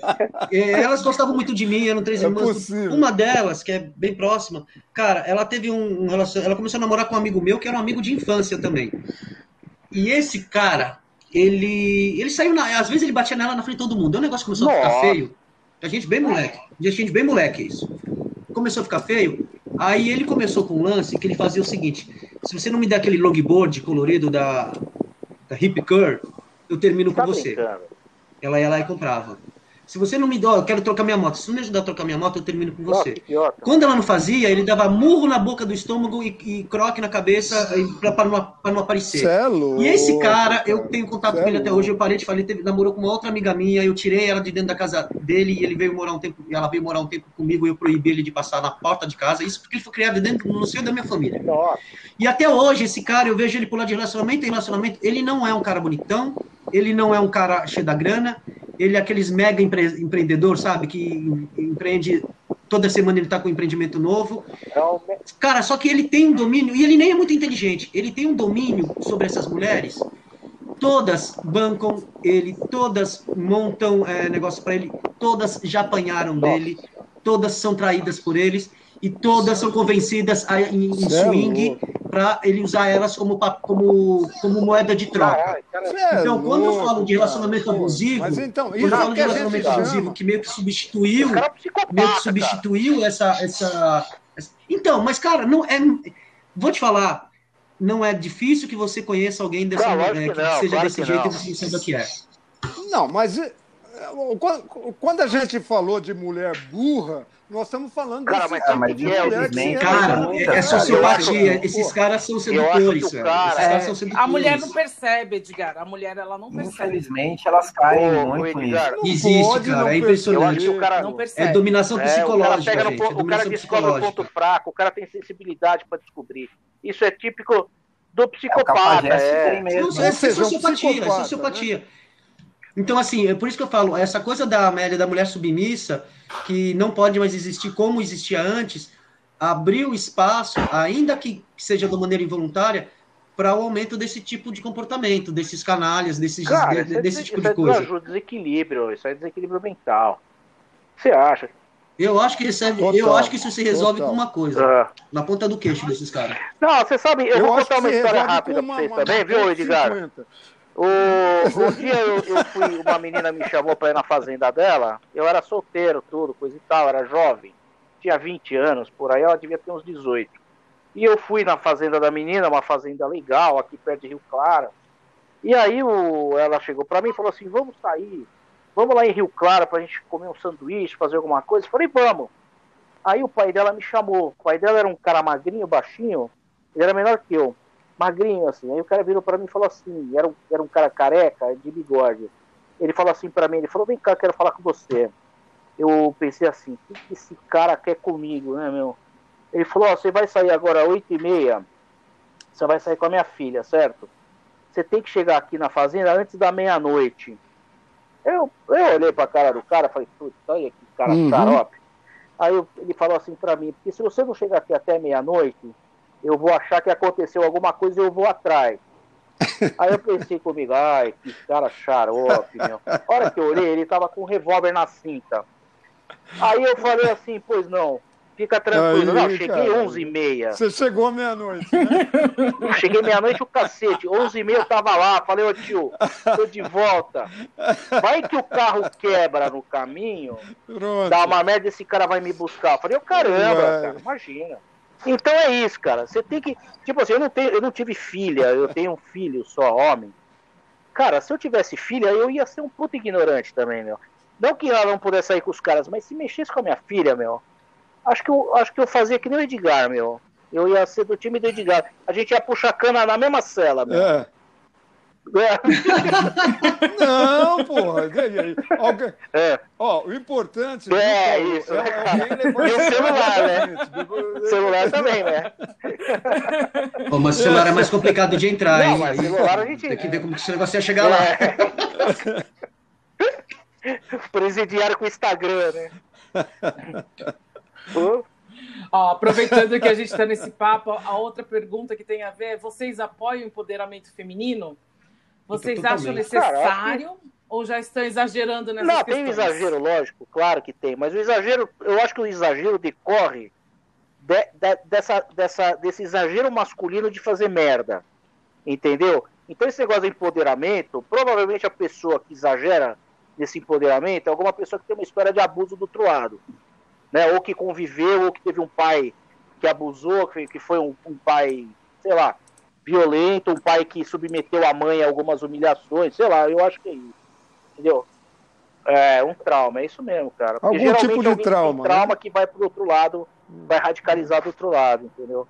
é, elas gostavam muito de mim, eram três é irmãs. Possível. Uma delas, que é bem próxima, cara, ela teve um, um relacionamento. Ela começou a namorar com um amigo meu, que era um amigo de infância também. E esse cara, ele, ele saiu na, às vezes ele batia nela na frente de todo mundo. O negócio começou Nossa. a ficar feio. A gente bem moleque. A gente bem moleque isso. Começou a ficar feio. Aí ele começou com um lance que ele fazia o seguinte: se você não me der aquele longboard colorido da, da Hip Curl, eu termino tá com você. Brincando. Ela ia lá e comprava. Se você não me dá, eu quero trocar minha moto. Se não me ajudar a trocar minha moto, eu termino com você. Nossa, Quando ela não fazia, ele dava murro na boca do estômago e, e croque na cabeça para não, não aparecer. É e esse cara, eu tenho contato com ele até hoje. Eu parei de falar, ele teve, namorou com uma outra amiga minha. Eu tirei ela de dentro da casa dele e ele veio morar um tempo. Ela veio morar um tempo comigo e eu proibi ele de passar na porta de casa. Isso porque ele foi criado dentro no seio da minha família. Nossa. E até hoje, esse cara, eu vejo ele pular de relacionamento em relacionamento. Ele não é um cara bonitão, ele não é um cara cheio da grana, ele é aqueles mega empre empreendedor, sabe? Que empreende. Toda semana ele está com um empreendimento novo. Cara, só que ele tem um domínio, e ele nem é muito inteligente, ele tem um domínio sobre essas mulheres. Todas bancam ele, todas montam é, negócio para ele, todas já apanharam dele, todas são traídas por eles e todas são convencidas a, em, em swing para ele usar elas como, como, como moeda de troca. então, quando eu falo de relacionamento abusivo, mas então, quando eu falo de relacionamento abusivo que meio que substituiu, é meio que substituiu essa, essa, essa, Então, mas cara, não é. Vou te falar, não é difícil que você conheça alguém dessa, não, é, que, que, seja claro desse jeito não. e você saiba que é. Não, mas eh, quando a gente falou de mulher burra, nós estamos falando cara, mas, tipo mas de mulher que Cara, é, é sociopatia. Esses caras são sedutores, cara, Esses caras são sedutores. A mulher não percebe, Edgar. A mulher, ela não percebe. Infelizmente, elas caem Ô, muito nisso. Existe, cara. É impressionante. O cara não percebe. É dominação psicológica, é, o cara, é o descobre o ponto fraco, o cara tem sensibilidade para descobrir. Isso é típico do psicopata. É, é. Não, é, é sociopatia, é sociopatia. Né? Então, assim, é por isso que eu falo, essa coisa da Amélia, da mulher submissa, que não pode mais existir como existia antes, abriu espaço, ainda que seja de maneira involuntária, para o aumento desse tipo de comportamento, desses canalhas, desses, Cara, de, desse tipo de coisa. Isso é desequilíbrio, isso é desequilíbrio mental. Você acha? Eu acho que recebe, total, eu acho que isso se resolve total. com uma coisa, uh. na ponta do queixo desses caras. Não, você sabe, eu, eu vou contar uma história rápida para vocês também, viu, Edgar? 50. O, um dia eu, eu, fui, uma menina me chamou pra ir na fazenda dela, eu era solteiro, tudo, coisa e tal, era jovem, tinha 20 anos, por aí ela devia ter uns 18. E eu fui na fazenda da menina, uma fazenda legal, aqui perto de Rio Claro. E aí o, ela chegou para mim e falou assim: vamos sair, vamos lá em Rio Claro pra gente comer um sanduíche, fazer alguma coisa. Eu falei, vamos. Aí o pai dela me chamou. O pai dela era um cara magrinho, baixinho, ele era menor que eu, magrinho assim. Aí o cara virou para mim e falou assim: era um, era um cara careca, de bigode. Ele falou assim para mim: ele falou, vem cá, quero falar com você. Eu pensei assim: o que esse cara quer comigo, né, meu? Ele falou: oh, você vai sair agora às 8 e meia, você vai sair com a minha filha, certo? Você tem que chegar aqui na fazenda antes da meia-noite. Eu, eu olhei pra cara do cara falei: putz, olha que cara uhum. xarope. Aí eu, ele falou assim para mim: porque se você não chegar aqui até meia-noite, eu vou achar que aconteceu alguma coisa e eu vou atrás. Aí eu pensei comigo, ai, que cara xarope, meu. A hora que eu olhei, ele tava com um revólver na cinta. Aí eu falei assim, pois não, Fica tranquilo. Aí, não, cheguei 11h30. Você chegou meia-noite, né? cheguei meia-noite o cacete. 11h30 eu tava lá. Falei, ô tio, tô de volta. Vai que o carro quebra no caminho. Pronto. Dá uma merda esse cara vai me buscar. Falei, ô caramba, cara, imagina. Então é isso, cara. Você tem que. Tipo assim, eu não, tenho, eu não tive filha, eu tenho um filho só, homem. Cara, se eu tivesse filha, eu ia ser um puto ignorante também, meu. Não que ela não pudesse sair com os caras, mas se mexesse com a minha filha, meu Acho que eu, acho que eu fazia que nem o Edgar, meu. Eu ia ser do time do Edgar. A gente ia puxar cana na mesma cela, meu. É. É. Não, porra. Alguém... É. Ó, o importante é, isso, é né, o celular, né? O celular também, né? Pô, mas o celular é mais complicado de entrar, Não, hein? Mas celular a gente... Tem que ver como que esse negócio ia chegar lá. É. Presidiário com Instagram, né? Ó, aproveitando que a gente está nesse papo, a outra pergunta que tem a ver é: vocês apoiam o empoderamento feminino? Vocês acham necessário Caraca. ou já estão exagerando nessa Não, tem um exagero, lógico, claro que tem, mas o exagero, eu acho que o exagero decorre de, de, dessa, dessa, desse exagero masculino de fazer merda. Entendeu? Então esse negócio de empoderamento, provavelmente a pessoa que exagera nesse empoderamento é alguma pessoa que tem uma história de abuso do outro lado né? Ou que conviveu, ou que teve um pai que abusou, que, que foi um, um pai, sei lá, violento, um pai que submeteu a mãe a algumas humilhações, sei lá, eu acho que é isso. Entendeu? É um trauma, é isso mesmo, cara. Porque Algum tipo de trauma. trauma né? que vai pro outro lado, vai radicalizar do outro lado, entendeu?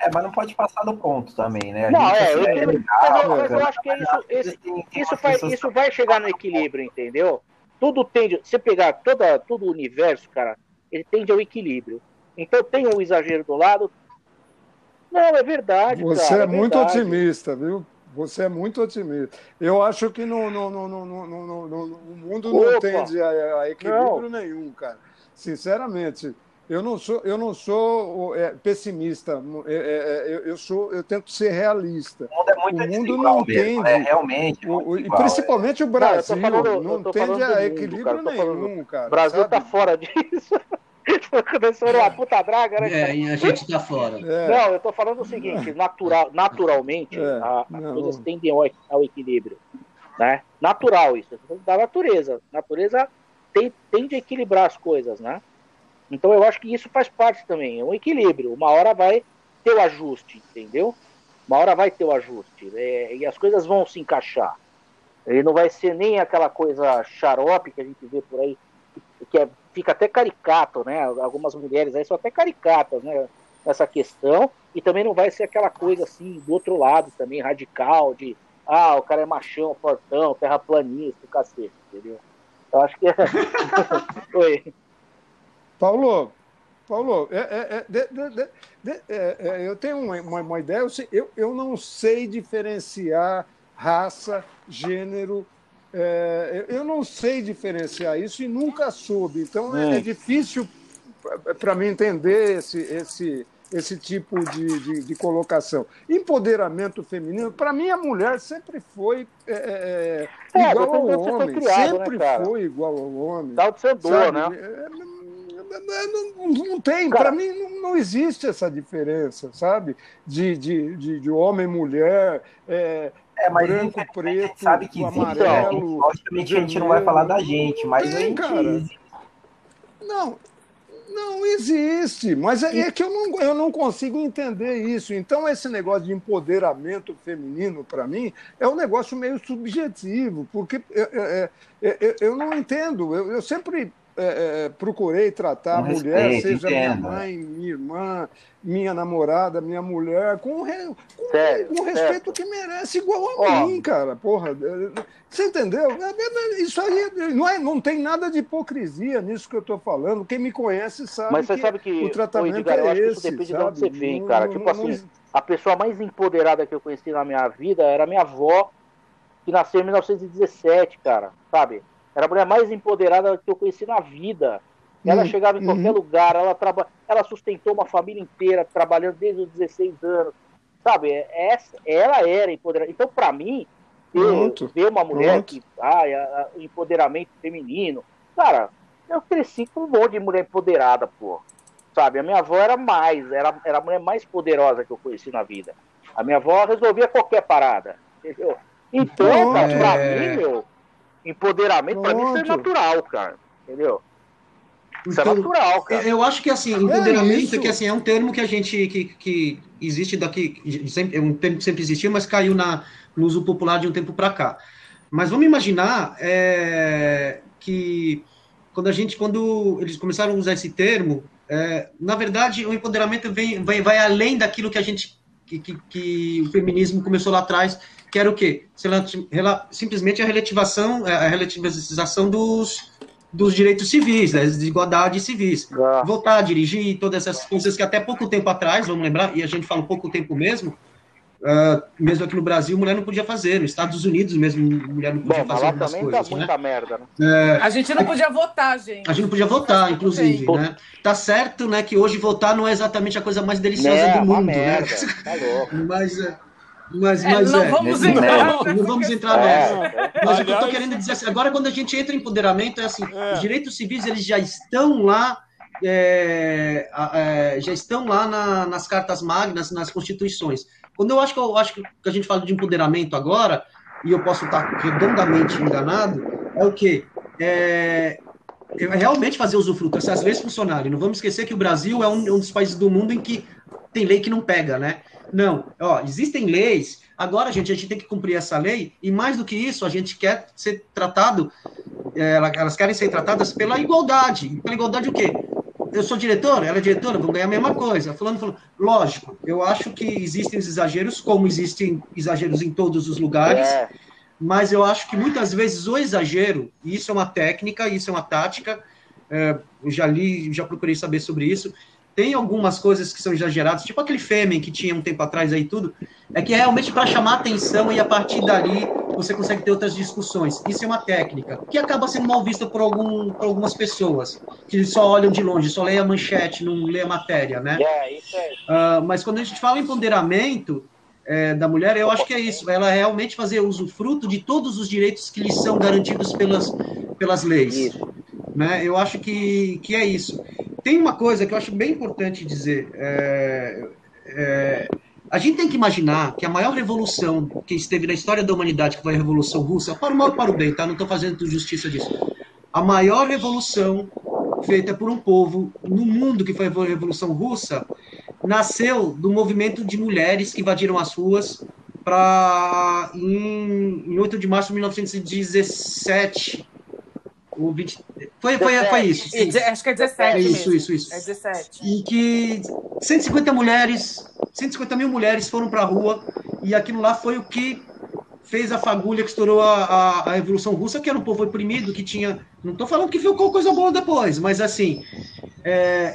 É, mas não pode passar do ponto também, né? A não, é, eu, é legal, mas, eu, mas eu acho que isso, esse, isso, vai, isso vai chegar no equilíbrio, entendeu? tudo tende, se pegar toda, todo o universo, cara, ele tende ao equilíbrio. Então tem um exagero do lado. Não, é verdade. Você cara, é, é muito otimista, viu? Você é muito otimista. Eu acho que no, no, no, no, no, no, no o mundo Opa. não tende a, a equilíbrio não. nenhum, cara. Sinceramente. Eu não sou, eu não sou é, pessimista. É, é, é, eu, eu, sou, eu tento ser realista. O mundo, é muito o mundo não tende, é, realmente. O, e principalmente o Brasil não, falando, não tende a equilíbrio mundo, cara, nenhum, cara. O Brasil está fora disso. Começou uma puta draga, né? É, e a gente tá fora. É. Não, eu tô falando o seguinte: natural, naturalmente, é. a, as coisas tendem ao, ao, equilíbrio. Né? Natural isso, da natureza. A natureza tem, tende a equilibrar as coisas, né? Então eu acho que isso faz parte também, é um equilíbrio. Uma hora vai ter o ajuste, entendeu? Uma hora vai ter o ajuste é, e as coisas vão se encaixar. Ele não vai ser nem aquela coisa xarope que a gente vê por aí, que é, fica até caricato, né? Algumas mulheres aí são até caricatas, né? Nessa questão, e também não vai ser aquela coisa assim, do outro lado também, radical, de ah, o cara é machão, fortão, terraplanista, cacete, entendeu? Eu acho que é. Paulo, Paulo, é, é, é de, de, de, é, é, eu tenho uma, uma ideia, eu, eu não sei diferenciar raça, gênero, é, eu não sei diferenciar isso e nunca soube. Então é, difícil para mim entender esse, esse, esse tipo de, de, de colocação. Empoderamento feminino, para mim a mulher sempre foi é, igual ao homem, criado, né, sempre né, foi igual ao homem. Dá o dor, né? não, não tem, para mim não, não, existe essa diferença, sabe? De, de, de, de homem, mulher, é, é, mas branco, preto, sabe que amarelo. Então, logicamente a gente não vai falar da gente, mas tem, cara. Não, Não existe, mas é, é, que eu não, eu não consigo entender isso. Então, esse negócio de empoderamento feminino, para mim, é um negócio meio subjetivo, porque é, é, é eu não entendo. Eu, eu sempre é, é, procurei tratar a mulher, respeito, seja minha mãe, minha irmã, minha namorada, minha mulher, com, re, com, certo, com o respeito certo. que merece, igual a oh. mim, cara. Porra, você entendeu? É, é, isso aí não, é, não tem nada de hipocrisia nisso que eu estou falando. Quem me conhece sabe, Mas você que, sabe que o tratamento Edgar, é esse. isso depende sabe? de onde você vem, cara. Não, tipo não, assim, não... a pessoa mais empoderada que eu conheci na minha vida era minha avó, que nasceu em 1917, cara, sabe? Era a mulher mais empoderada que eu conheci na vida. Ela uhum. chegava em qualquer uhum. lugar, ela, traba... ela sustentou uma família inteira, trabalhando desde os 16 anos. Sabe, é, essa, ela era empoderada. Então, para mim, ter, ver uma mulher Pronto. que. Ah, empoderamento feminino. Cara, eu cresci com um monte de mulher empoderada, pô. Sabe, a minha avó era mais, era, era a mulher mais poderosa que eu conheci na vida. A minha avó resolvia qualquer parada. Entendeu? Então, cara, pra é... mim, meu, Empoderamento, para mim, isso é natural, cara. Entendeu? Isso é então, é natural, cara. Eu acho que assim, empoderamento é, que assim, é um termo que a gente que, que existe daqui, sempre, é um termo que sempre existiu, mas caiu na, no uso popular de um tempo para cá. Mas vamos imaginar é, que quando a gente, quando eles começaram a usar esse termo, é, na verdade o empoderamento vem, vai, vai além daquilo que a gente que, que, que o feminismo começou lá atrás que era o quê? Simplesmente a relativação, a relativização dos, dos direitos civis, das desigualdades civis. Ah. Votar, dirigir, todas essas coisas que até pouco tempo atrás, vamos lembrar, e a gente fala pouco tempo mesmo, uh, mesmo aqui no Brasil, mulher não podia fazer, nos Estados Unidos mesmo, mulher não podia Bom, fazer algumas também coisas. Tá muita né? merda, né? É, a gente não podia votar, gente. A gente não podia votar, inclusive, né? Tá certo, né, que hoje votar não é exatamente a coisa mais deliciosa é, do mundo, né? merda, né? Tá louco. Mas... É, mas, é, mas não é, vamos entrar. Não, não vamos entrar nessa. É, mas o que eu estou querendo dizer assim, agora quando a gente entra em empoderamento, é assim, os direitos civis eles já estão lá, é, é, já estão lá na, nas cartas magnas, nas constituições. Quando eu acho que eu acho que a gente fala de empoderamento agora, e eu posso estar redondamente enganado, é o quê? É, é realmente fazer usufruto, essas leis funcionarem. Não vamos esquecer que o Brasil é um, um dos países do mundo em que tem lei que não pega, né? Não, ó, existem leis. Agora, gente, a gente tem que cumprir essa lei e mais do que isso, a gente quer ser tratado, é, elas querem ser tratadas pela igualdade. Pela igualdade o quê? Eu sou diretora, ela é diretora, vão ganhar a mesma coisa. Falando, falando, lógico, eu acho que existem os exageros, como existem exageros em todos os lugares. É. Mas eu acho que muitas vezes o exagero, e isso é uma técnica, isso é uma tática, é, eu já li, já procurei saber sobre isso, tem algumas coisas que são exageradas, tipo aquele Fêmen que tinha um tempo atrás aí tudo, é que é realmente para chamar atenção e a partir dali você consegue ter outras discussões. Isso é uma técnica que acaba sendo mal vista por, algum, por algumas pessoas, que só olham de longe, só leem a manchete, não lê a matéria, né? É, isso é. Uh, mas quando a gente fala em empoderamento é, da mulher, eu acho que é isso, ela realmente fazer usufruto de todos os direitos que lhe são garantidos pelas, pelas leis. Isso. Né? Eu acho que, que é isso. Tem uma coisa que eu acho bem importante dizer. É, é, a gente tem que imaginar que a maior revolução que esteve na história da humanidade, que foi a Revolução Russa, para o mal para o bem, tá? Não estou fazendo justiça disso. A maior revolução feita por um povo no mundo, que foi a Revolução Russa, nasceu do movimento de mulheres que invadiram as ruas para em, em 8 de março de 1917 o 20, foi, foi, foi isso. Sim. Acho que é 17. Isso, mesmo. isso, isso. É 17. E que 150 mulheres, 150 mil mulheres foram para a rua, e aquilo lá foi o que fez a fagulha que estourou a, a, a Revolução Russa, que era um povo oprimido, que tinha. Não estou falando que ficou coisa boa depois, mas assim. É,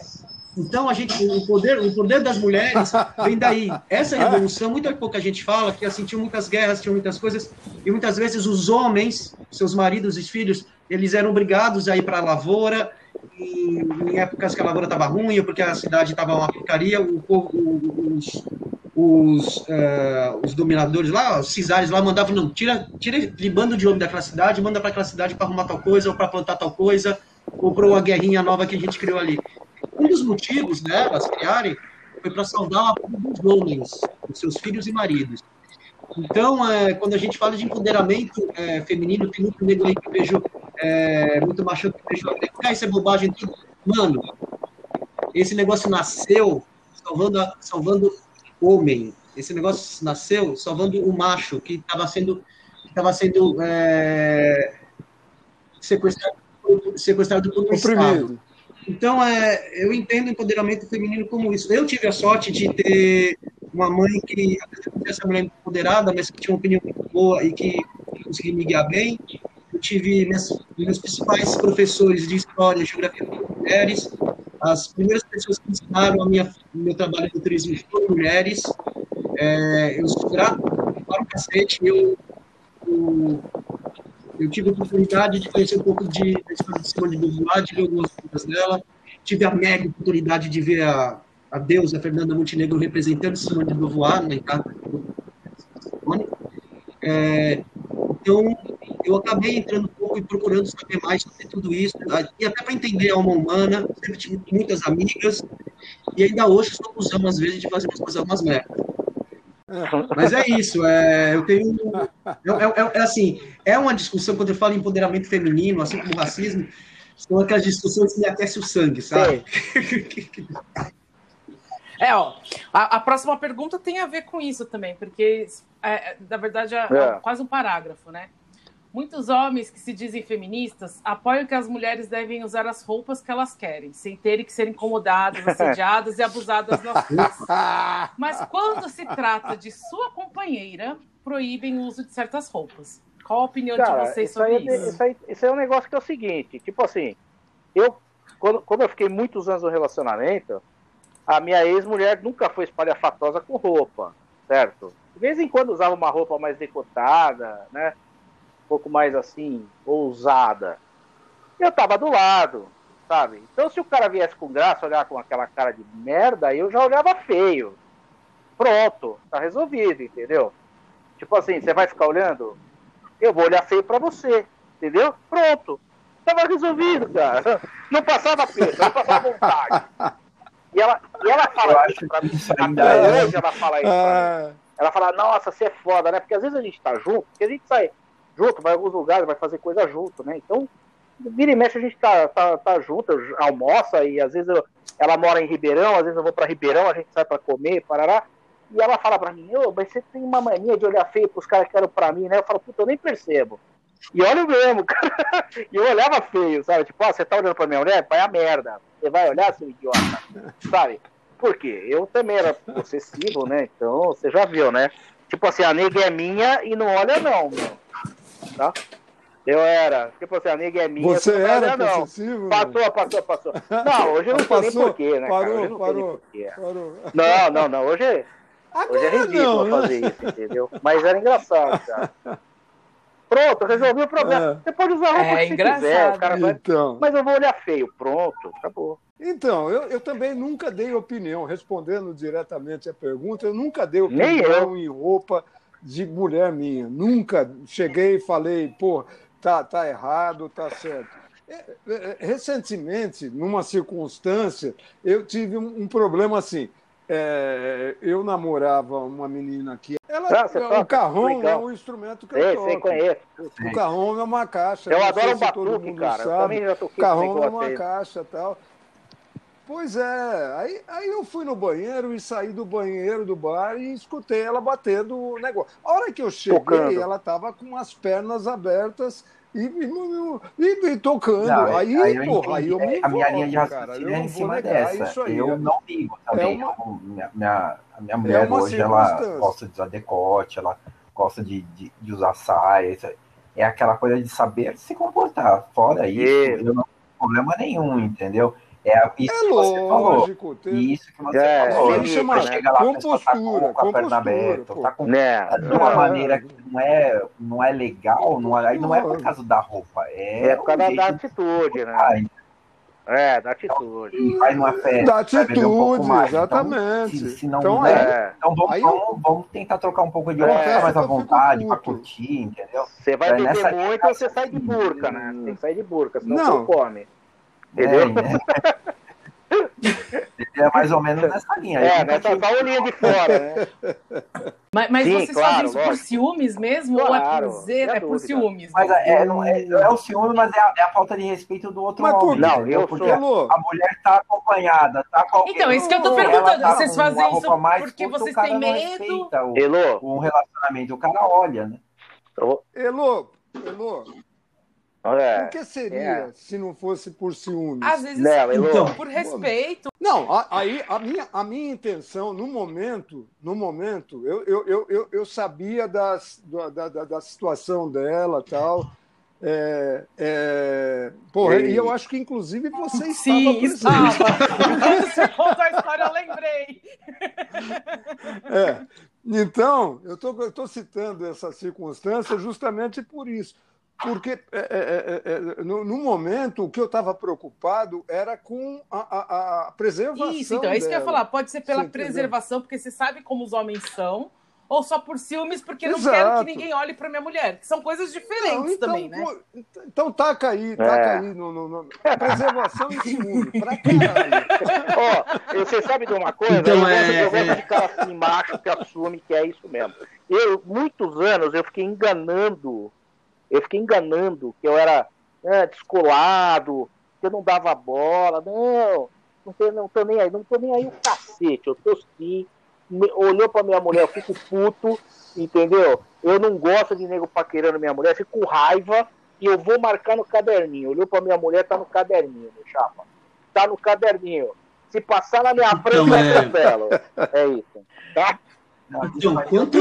então a gente, o poder, o poder das mulheres vem daí. Essa revolução, muita pouca gente fala que assim tinha muitas guerras, tinha muitas coisas e muitas vezes os homens, seus maridos e filhos, eles eram obrigados a ir para a lavoura em, em, épocas que a lavoura estava ruim porque a cidade estava uma porcaria, o povo, os, os, uh, os dominadores lá, os cisares lá mandavam não, tira, tira de bando de homem daquela cidade, manda para aquela cidade para arrumar tal coisa ou para plantar tal coisa ou para uma guerrinha nova que a gente criou ali. Um dos motivos delas criarem foi para saudar a dos homens, os seus filhos e maridos. Então, é, quando a gente fala de empoderamento é, feminino, tem muito nego aí que vejo, é, muito macho que vejo, ah, isso é bobagem. Mano, esse negócio nasceu salvando, salvando homem. Esse negócio nasceu salvando o macho que estava sendo, estava sendo é, sequestrado, sequestrado pelo Estado. Então, é, eu entendo o empoderamento feminino como isso. Eu tive a sorte de ter uma mãe que, essa mulher empoderada, mas que tinha uma opinião muito boa e que conseguia me guiar bem. Eu tive minhas, meus principais professores de história, geografia de mulheres. As primeiras pessoas que ensinaram a minha meu trabalho de turismo foram mulheres. É, eu sou grato para o cacete. Eu, eu, eu, tive a oportunidade de conhecer um pouco de, da história de Simone de Beauvoir, de ver algumas coisas dela. Tive a mega oportunidade de ver a, a deusa Fernanda Montenegro representando Simone de Beauvoir na Simone. É, então, eu acabei entrando um pouco e procurando saber mais sobre tudo isso, tá? e até para entender a alma humana, sempre tive muitas amigas, e ainda hoje sou cuzão, às vezes, de fazer umas coisas, umas merdas. Mas é isso, é, eu tenho. É, é, é, assim, é uma discussão, quando eu falo em empoderamento feminino, assim como racismo, são aquelas discussões que me aquecem o sangue, sabe? É, ó, a, a, próxima pergunta tem a ver com isso também, porque, é, é na verdade, é, é, quase um parágrafo, né? Muitos homens que se dizem feministas apoiam que as mulheres devem usar as roupas que elas querem, sem terem que ser incomodadas, assediadas e abusadas nas ruas. Mas quando se trata de sua companheira, proíbem o uso de certas roupas. Qual a opinião Cara, de vocês sobre isso? isso? Isso, aí, isso é um negócio que é o seguinte, tipo assim, eu, quando, quando eu fiquei muitos anos no relacionamento, a minha ex-mulher nunca foi espalhafatosa com roupa, certo? De vez em quando usava uma roupa mais decotada, né? Um pouco mais assim, ousada. Eu tava do lado, sabe? Então se o cara viesse com graça, olhar com aquela cara de merda, eu já olhava feio. Pronto, tá resolvido, entendeu? Tipo assim, você vai ficar olhando? Eu vou olhar feio pra você, entendeu? Pronto. Tava resolvido, cara. Não passava peso, não passava vontade. E ela, e ela fala isso pra mim. Até hoje ela fala isso pra mim. Ah. Ela fala, nossa, você é foda, né? Porque às vezes a gente tá junto, porque a gente sai junto, vai em alguns lugares, vai fazer coisa junto, né? Então, vira e mexe a gente tá, tá, tá junto, almoça e às vezes eu, ela mora em Ribeirão, às vezes eu vou para Ribeirão, a gente sai para comer, parará. E ela fala para mim, ô, mas você tem uma mania de olhar feio pros caras que eram pra mim, né? Eu falo, puta, eu nem percebo. E olha mesmo, cara. E eu olhava feio, sabe? Tipo, ó, você tá olhando pra minha mulher? Vai a merda. Você vai olhar, seu idiota. Sabe? Por quê? Eu também era possessivo, né? Então, você já viu, né? Tipo assim, a nega é minha e não olha não, meu. Tá? Eu era. Tipo assim, a nega é minha. Você era olha, não. possessivo? Passou, passou, passou. Não, hoje eu não sei nem porquê, né? Parou, cara? Não parou, parou. Não, não, não. Hoje, Agora hoje é ridículo não, fazer né? isso, entendeu? Mas era engraçado, cara. Pronto, resolvi o problema. É. Você pode usar a roupa é, que você quiser. O cara então. vai... Mas eu vou olhar feio. Pronto, acabou. Então, eu, eu também nunca dei opinião, respondendo diretamente a pergunta, eu nunca dei opinião em roupa de mulher minha. Nunca cheguei e falei, pô, tá, tá errado, tá certo. É, é, recentemente, numa circunstância, eu tive um, um problema assim. É, eu namorava uma menina aqui. Ela, ah, o carrão é um instrumento que eu toco. Sei, conheço. O carrão é uma caixa. Eu adoro um batuque, cara. Sabe. Eu também já toquei carrão é uma caixa tal. Pois é, aí, aí eu fui no banheiro e saí do banheiro do bar e escutei ela batendo o negócio. A hora que eu cheguei, Tocando. ela estava com as pernas abertas e, e, e, tocando. Não, aí, aí, porra, aí eu me A minha linha de raciocínio é em cima dessa. Eu não ligo também. É uma... minha, minha, a minha mulher é hoje, ela gosta de usar decote, ela gosta de, de, de usar saia. É aquela coisa de saber se comportar. Fora isso, eu não tenho problema nenhum, entendeu? É isso é que você lógico, falou. Tem... Isso que você é, falou. Ele chama, chega lá, compostura, tá com, com a perna aberta, tá com, é, de uma é, maneira que não é, não é legal, não é, não é por causa da roupa. É, é por causa da, atitude, né? É, da atitude. Então, vai numa festa, da atitude, um mais. exatamente. Então, se, se não então, é. então vamos, Aí, vamos, vamos, tentar trocar um pouco de roupa, é, mais à vontade, para curtir, entendeu? Você vai beber nessa... muito ou você sai de burca, né? Tem que sair de burca, senão não. você come. Entendeu? É, é mais ou menos nessa linha. É, nessa tive... linha de fora, né? Mas, mas Sim, vocês claro, fazem isso lógico. por ciúmes mesmo? Claro, ou é por zero? É por ciúmes? Mas é, é, não é, é, o ciúme, mas é a, é a, falta de respeito do outro mas, homem. Não, eu porque sou... a mulher tá acompanhada, tá com Então, isso que eu tô perguntando. Tá vocês fazem isso porque vocês têm medo? O, Elô. Um relacionamento, o cara olha, né? Elô, Elô, é, Por que seria é. se não fosse por ciúmes? Às vezes não, então, por respeito. Não, aí a minha, a minha intenção, no momento, no momento, eu, eu, eu, eu sabia das, da, da, da situação dela tal. É, é... Porra, e eu acho que inclusive você Sim, estava. Quando você contou a história, eu lembrei. É. Então, eu estou citando essa circunstância justamente por isso. Porque é é, é, é, é, no, momento o que eu estava preocupado era com a, a, a, preservação. Isso, então é isso dela. que eu ia falar. Pode ser pela você preservação, entendeu? porque você sabe como os homens são, ou só por ciúmes, porque Exato. não quero que ninguém olhe para minha mulher. São coisas diferentes não, então, também, né? Pô, então taca aí, taca aí no, no, no, preservação e ciúme, pra caralho. Ó, você sabe de uma coisa? Então, eu, é, eu gosto de cara assim, macho que assume que é isso mesmo. Eu, muitos anos, eu fiquei enganando eu fiquei enganando que eu era né, descolado, que eu não dava bola. Não, não tô, não tô nem aí, não tô nem aí o cacete. Eu tô sim. Olhou pra minha mulher, eu fico puto, entendeu? Eu não gosto de nego paquerando minha mulher, fico com raiva e eu vou marcar no caderninho. Olhou pra minha mulher, tá no caderninho, meu chapa. Tá no caderninho. Se passar na minha frente, então, é... É isso. Tá? Então, quanto,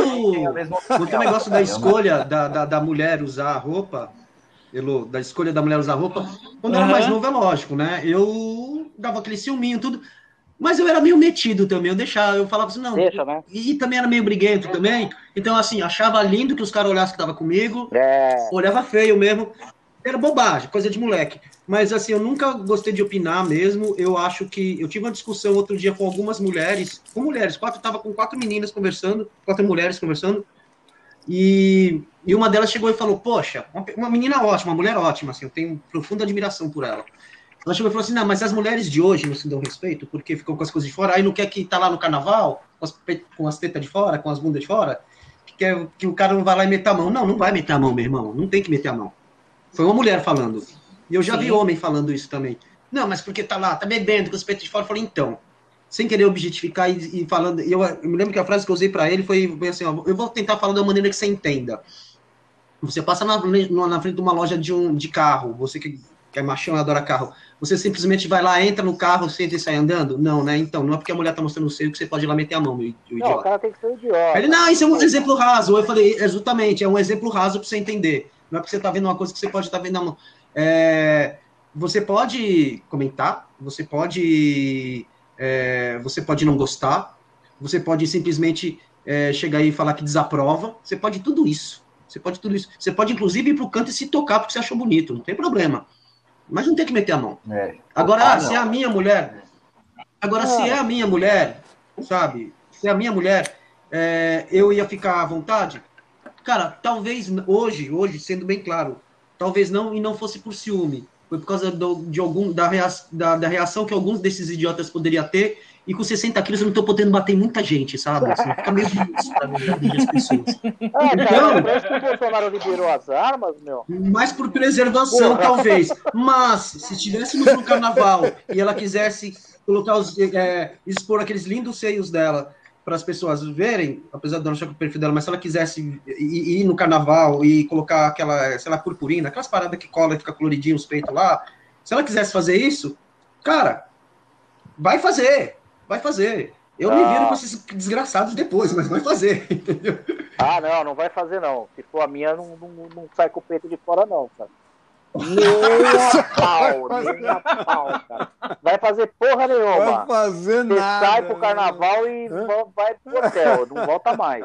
quanto ao negócio da escolha da, da, da mulher usar roupa, Elo, da escolha da mulher usar roupa, quando eu era mais novo, é lógico, né? Eu dava aquele ciúminho tudo, mas eu era meio metido também, eu deixava, eu falava assim, não. Deixa, né? E, também era meio briguento também, então assim, achava lindo que os caras olhassem que tava comigo, é. olhava feio mesmo, era bobagem, coisa de moleque. Mas assim, eu nunca gostei de opinar mesmo. Eu acho que eu tive uma discussão outro dia com algumas mulheres, com mulheres, quatro, tava com quatro meninas conversando, quatro mulheres conversando. E, e uma delas chegou e falou: Poxa, uma, uma menina ótima, uma mulher ótima, assim, eu tenho profunda admiração por ela. Ela chegou e falou assim: Não, mas as mulheres de hoje não se dão respeito porque ficam com as coisas de fora, aí não quer que tá lá no carnaval, com as, com as tetas de fora, com as bundas de fora, que, quer, que o cara não vai lá e meter a mão. Não, não vai meter a mão, meu irmão, não tem que meter a mão. Foi uma mulher falando. E eu já Sim. vi homem falando isso também. Não, mas porque tá lá, tá bebendo com os peitos de fora. Eu falei, então, sem querer objetificar e, e falando. Eu, eu, me lembro que a frase que eu usei para ele foi, foi assim: ó, eu vou tentar falar da maneira que você entenda. Você passa na, na frente de uma loja de, um, de carro, você que, que é machão e adora carro, você simplesmente vai lá, entra no carro, senta e sai andando? Não, né? Então, não é porque a mulher tá mostrando o seio que você pode ir lá meter a mão, meu. Não, o cara tem que ser idiota. Ele, não, isso é um exemplo raso. Eu falei, exatamente, é um exemplo raso para você entender. Não é porque você tá vendo uma coisa que você pode estar tá vendo na mão. É, você pode comentar, você pode, é, você pode não gostar, você pode simplesmente é, chegar e falar que desaprova, você pode tudo isso. Você pode tudo isso. Você pode, inclusive, ir pro canto e se tocar porque você achou bonito, não tem problema. Mas não tem que meter a mão. É. Agora, ah, se é a minha mulher. Agora, ah. se é a minha mulher, sabe? Se é a minha mulher, é, eu ia ficar à vontade. Cara, talvez hoje, hoje, sendo bem claro, talvez não e não fosse por ciúme. Foi por causa do, de algum, da, rea, da, da, reação que alguns desses idiotas poderiam ter. E com 60 quilos eu não estou podendo bater muita gente, sabe? Assim, fica meio difícil para as pessoas. Ah, então, parece que o Bolsonaro liberou as armas, meu. Mais por preservação, Porra. talvez. Mas, se estivéssemos no carnaval e ela quisesse colocar os, é, expor aqueles lindos seios dela para as pessoas verem, apesar de não achar que o perfil dela, mas se ela quisesse ir, ir, no carnaval e colocar aquela, sei lá, purpurina, aquelas paradas que cola e fica coloridinho os peitos lá, se ela quisesse fazer isso, cara, vai fazer, vai fazer. Eu ah. me viro com esses desgraçados depois, mas vai fazer, entendeu? Ah, não, não vai fazer não. Se for a minha, não, não, não sai com o peito de fora não, cara. Nem a pau, nem a pau, cara. Vai fazer porra nenhuma. Vai fazer Você nada. sai pro carnaval e Hã? vai pro hotel, não volta mais.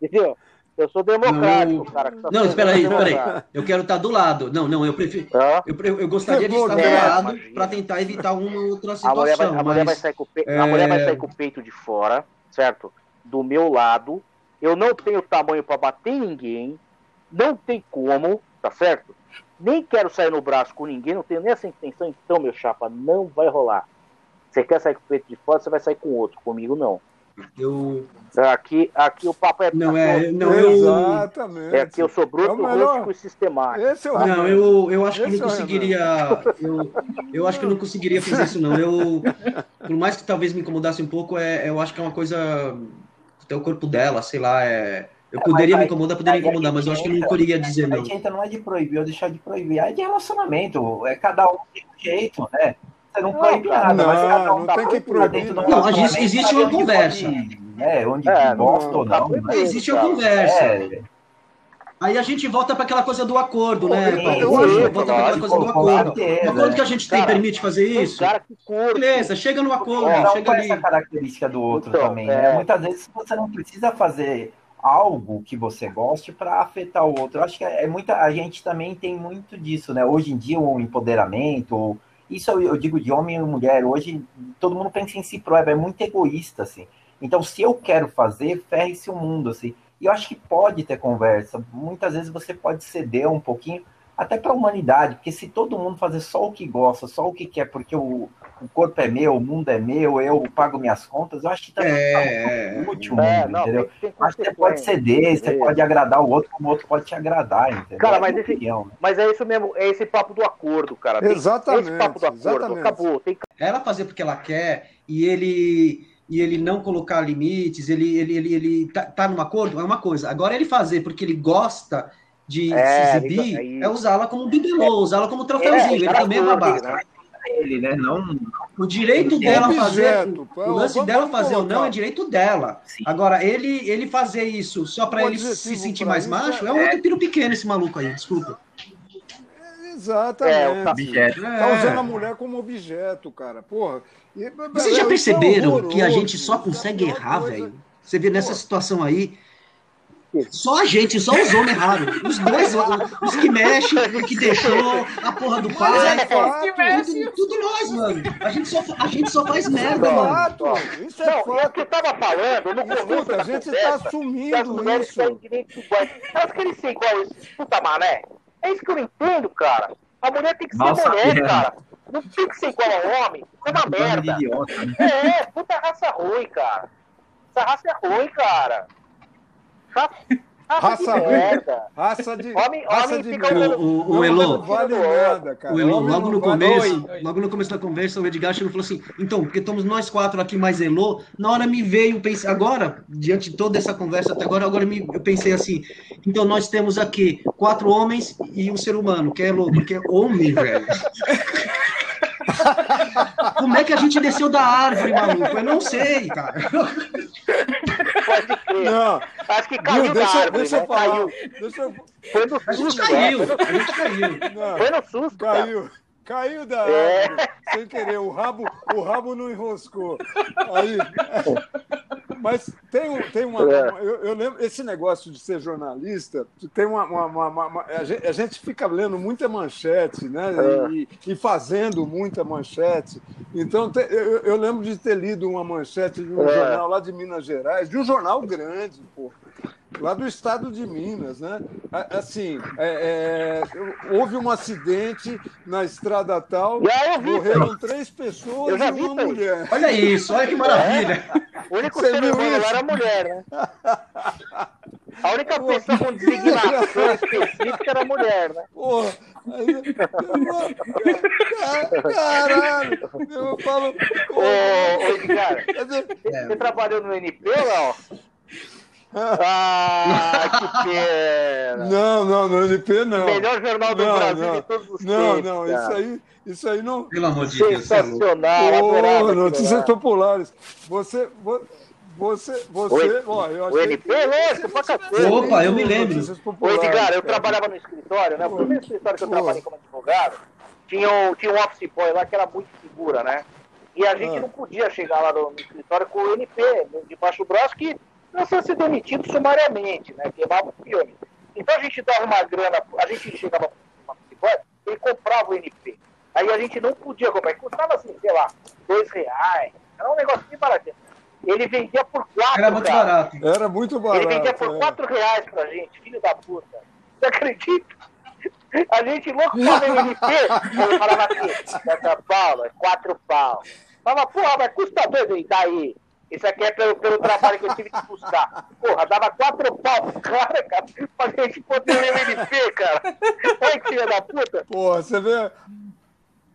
Entendeu? Eu sou democrático, não, cara. Tá não, espera aí, espera aí. Eu quero estar do lado. Não, não, eu prefiro. Ah? Eu, eu gostaria de estar do lado para tentar evitar uma outra situação. A mulher vai, a mas... mulher vai sair com o peito, é... a mulher vai sair com o peito de fora, certo? Do meu lado. Eu não tenho tamanho para bater em ninguém. Não tem como, tá certo? Nem quero sair no braço com ninguém, não tenho nem essa intenção, então, meu chapa, não vai rolar. Você quer sair com o peito de fora, você vai sair com outro, comigo não. Eu Aqui, aqui o papo é. Não, é. Não, eu... Exatamente. É aqui eu sou bruto, é rústico e sistemático. Esse é o não, eu, eu acho que Esse não é conseguiria. Eu, eu acho que eu não conseguiria fazer isso, não. Eu, por mais que talvez me incomodasse um pouco, é, eu acho que é uma coisa. Até o corpo dela, sei lá, é. Eu poderia me incomodar, poderia me incomodar, mas eu acho que eu não poderia dizer não. A gente não é de proibir ou deixar de proibir, é de relacionamento. É cada um tem um jeito, né? Você não proíbe nada, não, mas cada um não tá tem que proibir. Não, não existe, existe uma conversa. Pode, né, onde é, gosta ou não. Mas existe uma conversa. É. Aí a gente volta para aquela coisa do acordo, né, Paulo? Volta para aquela coisa do acordo. O acordo que a gente tem cara, permite fazer isso. Beleza, chega no acordo, é, chega ali. essa característica do outro então, também. Né? É... Muitas vezes você não precisa fazer algo que você goste para afetar o outro. Eu acho que é muita, a gente também tem muito disso, né? Hoje em dia o empoderamento, isso eu, digo de homem e mulher. Hoje todo mundo pensa em si próprio, é muito egoísta assim. Então se eu quero fazer, ferre-se o mundo assim. E eu acho que pode ter conversa. Muitas vezes você pode ceder um pouquinho, até para a humanidade, porque se todo mundo fazer só o que gosta, só o que quer, porque o, o corpo é meu, o mundo é meu, eu pago minhas contas, eu acho que também é, tá útil, é, não, entendeu? Tem, tem Acho que você pode ceder, você é. pode agradar o outro, como o outro pode te agradar, entendeu? Cara, é mas, esse, opinião, né? mas é isso mesmo, é esse papo do acordo, cara. Tem, exatamente. Esse papo do acordo, exatamente. acabou. Tem... Ela fazer porque ela quer e ele e ele não colocar limites, ele, ele, ele, ele tá, tá num acordo, é uma coisa. Agora ele fazer porque ele gosta de é, se exibir, é, é usá-la como bibelô, usá-la como troféuzinho. ele também é babaca. Né? Ele, né? Não, o direito dela objeto, fazer, o lance dela fazer ou não é direito dela. Sim. Agora, ele, ele fazer isso só para ele se sentir mais macho, é, é um outro tiro pequeno esse maluco aí, desculpa. Exatamente. É, objeto. Tá usando a mulher como objeto, cara. Porra. E, Vocês já perceberam que a gente só consegue errar, velho? Você vê nessa situação aí, só a gente, só os homens erraram. Os dois, os que mexem, o que deixou, a porra do pai. É, tudo, tudo, nós, mano. A gente só, a gente só faz merda, mano. Fato, isso é não, fato. É o que eu tava falando no começo Escuta, a gente tá assumindo isso. Têm direitos iguais. Mas que eles ser igual esse puta mané? É isso que eu não entendo, cara. A mulher tem que ser Nossa, mulher, é. cara. Não tem que ser igual ao homem. É uma merda. É, puta raça ruim, cara. Essa raça é ruim, cara. Raça merda. Raça de. Homem, raça homem de o, o, o Elo, vale nada, cara. O Elo, logo no começo, logo no começo da conversa, o Edgar chegou e falou assim: então, porque estamos nós quatro aqui mais Elo, na hora me veio, pensei, agora, diante de toda essa conversa até agora, agora me, eu pensei assim: então nós temos aqui quatro homens e um ser humano, que é Elo, porque é homem, velho. Como é que a gente desceu da árvore, maluco? Eu não sei, cara. Pode crer. Não. Acho que caiu Viu, deixa, árvore, deixa eu né? falar. Caiu. Deixa eu... Foi no susto. A gente caiu. Né? A gente caiu. Não. Foi no susto. Caiu. Cara. Caiu da é. árvore, sem querer, o rabo, o rabo não enroscou. Aí, mas tem, tem uma. É. Eu, eu, lembro, esse negócio de ser jornalista, tem uma. uma, uma, uma a, gente, a, gente, fica lendo muita manchete, né? É. E, e, fazendo muita manchete. Então, te, eu, eu, lembro de ter lido uma manchete de um é. jornal lá de Minas Gerais, de um jornal grande, pô lá do estado de Minas, né? Assim, é, é, houve um acidente na estrada tal, morreram três pessoas e uma mulher. Olha isso, olha que maravilha. É. O único Você ser humano lá era a mulher, né? A única pessoa com designação específica era a mulher, né? Porra, caralho, eu falo. Ô, ô Edgar, você trabalhou no NP não? Ah, que pena! Não, não, no NP não. Melhor jornal do não, Brasil não. de todos os não, tempos. Não, não, isso aí, isso aí não. Pelo amor de Deus. Sensacional, oh, Notícias populares. Você. Você, você, ó, eu o NP é louco, pra cacete. Opa, eu me lembro. Ô, Edgar, eu trabalhava no escritório, né? O primeiro escritório que eu trabalhei como advogado, tinha um, tinha um office boy lá que era muito figura, né? E a gente ah. não podia chegar lá no, no escritório com o NP debaixo do braço, que começou a ser demitido sumariamente, né? Queimava o filme. Então a gente dava uma grana, a gente chegava uma psicóloga e comprava o NP. Aí a gente não podia comprar, custava assim, sei lá, dois reais. Era um negócio bem barato. Ele vendia por quatro Era muito reais. barato. Era muito barato. Ele vendia por é. quatro reais pra gente, filho da puta. Você acredita? A gente louco pra o NP, ele falava aqui, essa pau, é quatro pau. Falava, porra, mas custa dois, e daí? Isso aqui é pelo, pelo trabalho que eu tive que buscar. Porra, dava quatro pau cara, cara, pra gente poder o MLP, cara. Olha que filha da puta. Porra, você vê.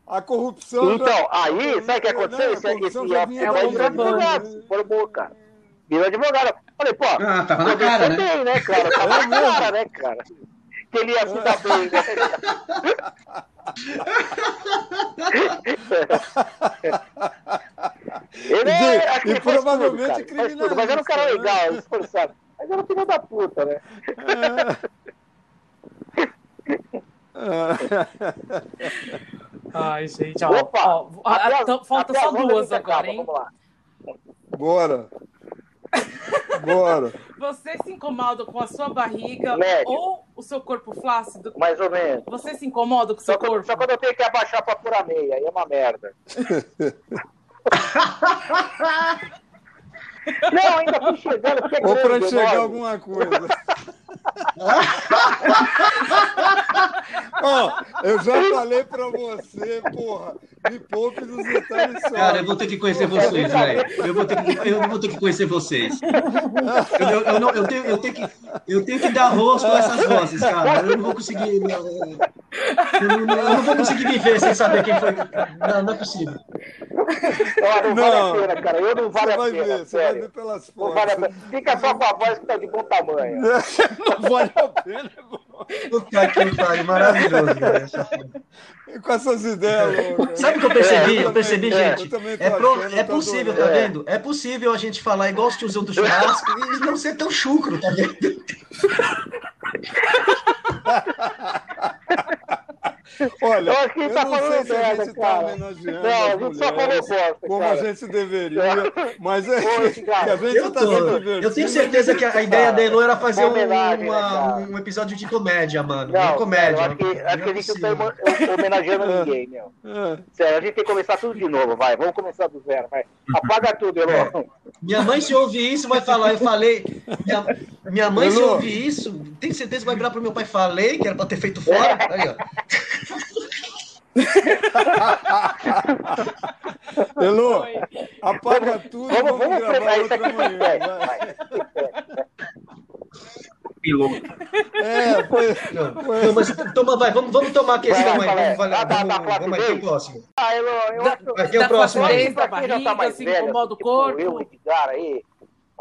A corrupção. Então, já... aí, sabe o que aconteceu? Esse, esse é o advogado. Formou, cara. Virou advogado. Falei, pô, ah, tava na cara, né? bem, né, cara? Tava na cara, né, cara? Que ele ia se dar bem, né? ele é, que e provavelmente tudo, Mas era um cara legal, né? esforçado. Mas era um filho da puta, né? Ai, gente, ó. Opa, ó, ó falta só duas agora, hein? Vamos lá. Bora. Bora. Você se incomoda com a sua barriga Médio. ou o seu corpo flácido? Mais ou menos. Você se incomoda com o seu só corpo? Só quando eu tenho que abaixar pra pôr a meia, aí é uma merda. Não, ainda tô chegando. Porque é Ou para enxergar alguma coisa. Ó, oh, eu já falei pra você, porra, me poupe nos detalhes só. Cara, eu vou ter que conhecer vocês, velho. Eu, vou ter que, eu vou ter que conhecer vocês. Eu, eu, eu, não, eu, tenho, eu, tenho que, eu tenho que dar rosto a essas vozes, cara. Eu não vou conseguir. Eu não, eu não vou conseguir viver sem saber quem foi. Não, não é possível. não, não, vale a pena, cara. Eu não vale a pena. Ver, você vai ver pelas fotos. Vale Fica só com a voz que tá de bom tamanho. não vale a pena, Puta que pariu, maravilhoso. Com essas ideias, loucas. Sabe o que eu percebi? É, eu percebi, é, gente. Eu é, pro, é possível, tá vendo? É possível a gente falar igual os tiozão do churrasco e não ser tão chucro, tá vendo? Olha, eu, acho que eu tá não sei se a gente está homenageando não, a gente só falou bosta, como cara. a gente deveria, mas é que, que a gente está se divertindo. Eu tenho certeza que a ideia da Elo era fazer um, uma, um episódio de comédia, mano. Não, comédia. Cara, acho que, acho que a gente não está homenageando ninguém, meu. É. Sério, a gente tem que começar tudo de novo, vai. Vamos começar do zero, vai. Apaga tudo, Elo. É. Minha mãe, se ouvir isso, vai falar. Eu falei. Minha, minha mãe, Elô. se ouvir isso, tem certeza que vai virar pro meu pai. Falei que era pra ter feito fora. Aí, ó. Elô, apaga tudo vamos, vamos, vamos gravar outra manhã. Piloto. É, foi, foi. Não, mas toma, vai, vamos, vamos tomar a questão vai, aí. Vamos, vai, vamos, vamos, vamos aqui o próximo. Ah, Elô, eu da, acho aqui é o próximo. Aí. Da barriga, tá mais assim, velho, incomoda o corpo. Eu, Edgar aí,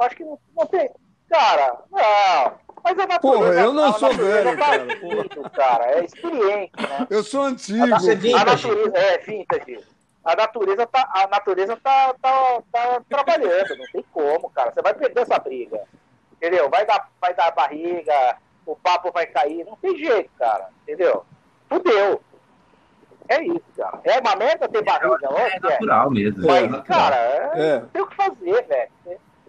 acho que não, não tem... Cara, não... Mas a natureza, porra, eu não sou velho, tá cara. Vindo, cara. É experiente, né? Eu sou antigo. A, a natureza, é, vintage. A natureza tá, a natureza tá, tá, tá trabalhando, não tem como, cara. Você vai perder essa briga. Entendeu? Vai dar, vai dar barriga, o papo vai cair, não tem jeito, cara. Entendeu? Fudeu. É isso, cara. É uma merda ter barriga, é, lógico. É natural mesmo. Mas, é natural. cara, é, é. não tem o que fazer, velho.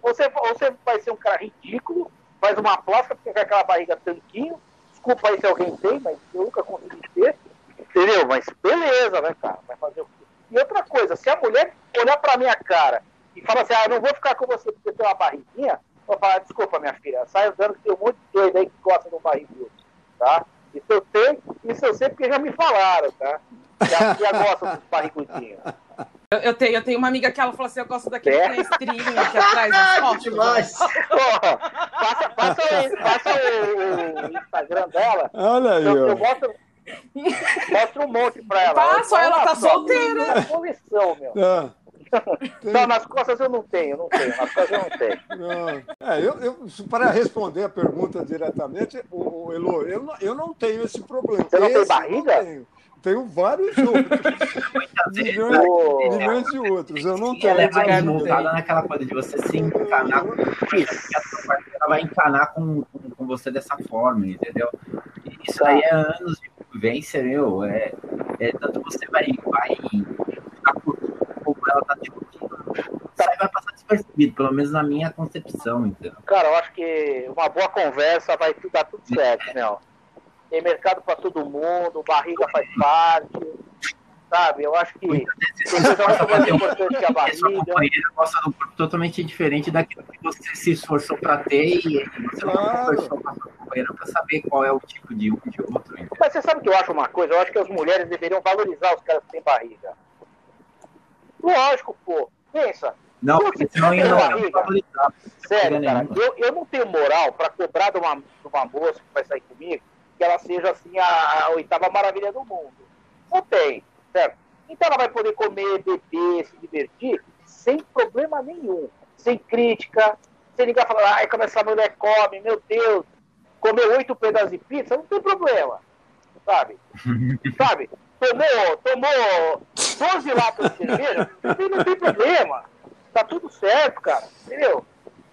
Você, você vai ser um cara ridículo, faz uma plástica, porque com aquela barriga tanquinho. Desculpa aí se alguém tem, mas eu nunca consegui ter. Entendeu? Mas beleza, né, cara? Vai fazer o quê? E outra coisa, se a mulher olhar pra minha cara e falar assim, ah, eu não vou ficar com você porque tem uma barriguinha, eu vou falar, desculpa, minha filha, sai andando que tem um monte de doido aí que gosta um barrigudo, tá? Isso eu sei, isso eu sei porque já me falaram, tá? Já, já gostam dos barrigudinhos. Eu, eu, tenho, eu tenho uma amiga que ela falou assim: eu gosto daquele é? que aqui atrás das fotos. demais! passa, passa, o, passa o, o, Instagram dela. Olha aí, eu, eu mostro, mostro um monte pra ela. Passa, ela, ela tá solteira. É coleção, meu. Ah. Não, nas costas eu não tenho, não tenho. Nas costas eu não tenho. Não. É, eu, eu, para responder a pergunta diretamente, o, o Elo, eu, não, eu não tenho esse problema. Você não esse tem barriga? tenho vários outros. milhões, oh. milhões de outros. Eu não tenho. Ela é mais voltada naquela coisa de você se encanar com ela vai encanar com, com, com, você dessa forma, entendeu? E isso aí é anos de vivência, meu. É, é, tanto você vai, vai ficar por como ela tá discutindo, você vai passar despercebido, pelo menos na minha concepção, entendeu? Cara, eu acho que uma boa conversa vai dar tudo certo, meu tem mercado para todo mundo, barriga faz parte, sabe? Eu acho que tem coisa muito mais importante que a barriga. gosta do corpo totalmente diferente daquilo que você se esforçou para ter e você não conversou com a sua companheira para saber qual é o tipo de um e de outro. Entendeu? Mas você sabe que eu acho uma coisa? Eu acho que as mulheres deveriam valorizar os caras que têm barriga. Lógico, pô. Pensa, Não, porque senão ia não Sério, cara, eu, eu não tenho moral para cobrar de uma, de uma moça que vai sair comigo que ela seja assim a, a oitava maravilha do mundo. Não tem, certo? Então ela vai poder comer, beber, se divertir sem problema nenhum, sem crítica, sem ninguém falar, ai, como essa mulher come, meu Deus, comeu oito pedaços de pizza, não tem problema, sabe? sabe? Tomou, tomou 12 latas de cerveja, não tem problema. Tá tudo certo, cara. Entendeu?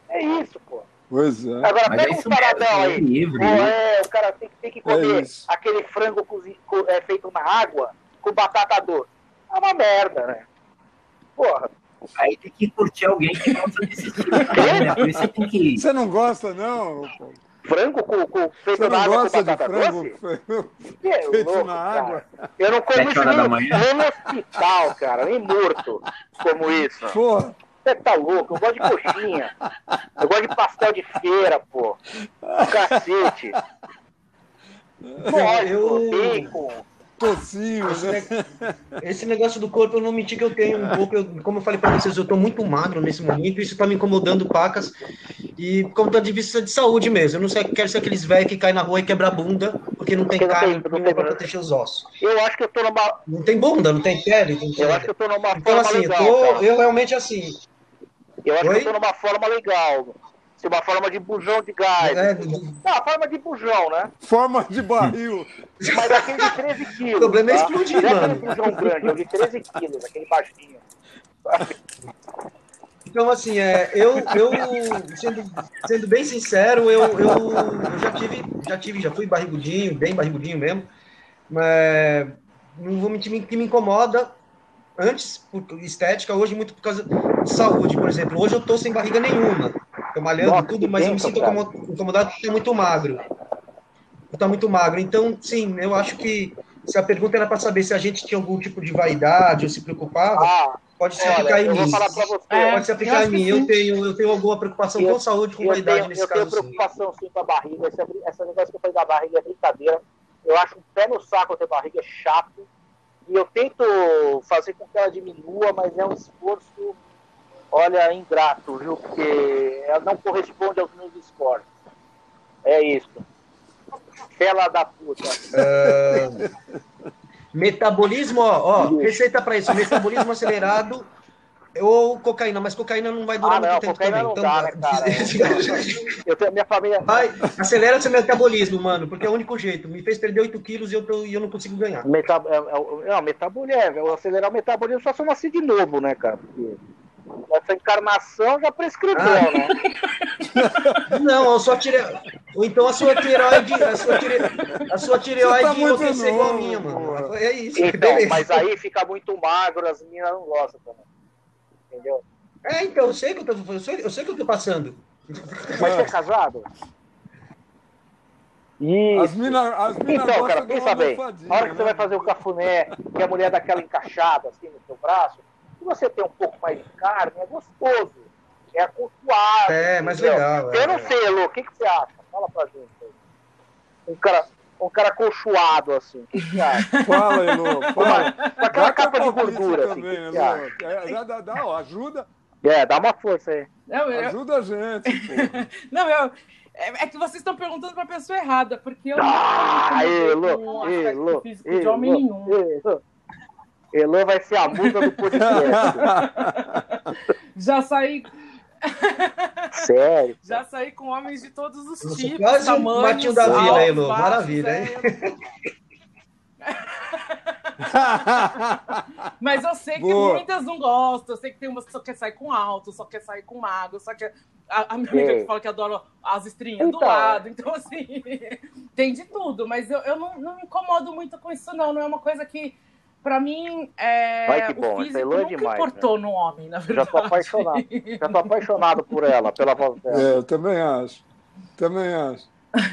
É isso, pô. Pois é. Agora Mas pega é um paradão aí. Livre, né? é, o cara tem, tem que comer é aquele frango cozido, é, feito na água com batata doce. É uma merda, né? Porra. Aí tem que curtir alguém que gosta desse tipo de né? Por isso tem que. Você não gosta, não? Frango com, com feito Você não na água gosta com batata de frango doce? feito louco, na água? Eu não como isso nem, nem no hospital, cara, nem morto como isso. Porra. Você tá louco? Eu gosto de coxinha. Eu gosto de pastel de feira, pô. Cacete. Lógico, eu... bacon. Tocinho, né? Esse negócio do corpo, eu não menti que eu tenho um pouco. Eu, como eu falei para vocês, eu tô muito magro nesse momento. Isso tá me incomodando, pacas. E como tá de vista de saúde mesmo. Eu não sei, quero ser aqueles velhos que caem na rua e quebra a bunda, porque não tem porque carne não tem, não tem pra proteger os ossos. Eu acho que eu tô numa. Não tem bunda, não tem pele. Não tem eu acho que eu tô numa então, assim, legal, eu, tô, eu realmente assim. Eu acho Oi? que eu tô numa forma legal. Se uma forma de bujão de gás. É, Não, forma de bujão, né? Forma de barril. Mas aquele de 13 quilos. O problema é tá? é explodir, Não mano. é aquele bujão grande, é o de 13 quilos, aquele baixinho. Então, assim, é, eu, eu sendo, sendo bem sincero, eu, eu, eu, já tive, já tive, já fui barrigudinho, bem barrigudinho mesmo, mas não vou mentir que me incomoda antes por estética, hoje muito por causa de saúde, por exemplo. Hoje eu tô sem barriga nenhuma, tô malhando Nossa, tudo, mas eu me sinto incomodado porque é muito magro. Tá muito magro. Então, sim, eu acho que se a pergunta era para saber se a gente tinha algum tipo de vaidade ou se preocupava, ah, pode se aplicar olha, em mim. É, pode se aplicar em mim. Eu tenho, eu tenho alguma preocupação eu, com saúde, com vaidade tenho, nesse eu caso. Eu tenho preocupação sim com a barriga. Essa, essa negócio que eu falei da barriga é brincadeira. Eu acho um pé no saco ter barriga é chato. E eu tento fazer com que ela diminua, mas é um esforço, olha, ingrato, viu? Porque ela não corresponde aos meus esforços. É isso. Fela da puta. Uh, metabolismo, ó, ó receita para isso, metabolismo acelerado ou cocaína, mas cocaína não vai durar ah, não, muito tempo também. Não então, dá, né, cara? eu tenho, minha família. Vai, acelera seu metabolismo, mano, porque é o único jeito. Me fez perder 8 quilos e eu, tô, e eu não consigo ganhar. Meta, é, é, é, metabolismo, é, acelerar o metabolismo só se eu nasci de novo, né, cara? Porque essa encarnação já prescreveu, ah. né? Não, eu só tirei. Ou então a sua tireoide. A sua, tire... a sua tireoide tá enlouqueceu igual a minha, mano. É isso. Então, mas aí fica muito magro, as meninas não gostam também. Entendeu? É, então, eu sei que eu tô, eu sei, eu sei que eu tô passando. Mas você é casado? Isso. As mina, as mina então, cara, pensa bem. Na hora que você vai né? fazer o cafuné, que a mulher dá aquela encaixada assim no seu braço, se você tem um pouco mais de carne, é gostoso. É acultuado. É, mais legal. Eu é. não sei, Elô, o que, que você acha? Fala pra gente aí. Um cara, um cara colchoado, assim. O que, que você acha? Fala, Elô. Fala. Com aquela capa de gordura, assim. Também, que que é, dá, dá, dá, ó, ajuda. É, dá uma força aí. Não, eu... Ajuda a gente, não, eu... É, é que vocês estão perguntando para a pessoa errada, porque eu ah, não Elô, Elô, físico Elô, de homem nenhum. Elô. Elô vai ser a musa do podcast. Já saí. Sério? Já saí com homens de todos os Nossa, tipos. Quase tamanhos, um Matinho da Vila, Elô. Maravilha, hein? Mas eu sei que Boa. muitas não gostam. Eu sei que tem umas que só quer sair com alto, só quer sair com mago, só quer. A, a minha amiga que fala que adora as estrinhas então. do lado. Então, assim, tem de tudo. Mas eu, eu não, não me incomodo muito com isso, não. Não é uma coisa que Pra mim, é, Ai, que bom. o físico nunca demais, importou né? no homem, na verdade. Já tô apaixonado. Já tô apaixonado por ela, pela voz dela. É, eu também acho. Também acho.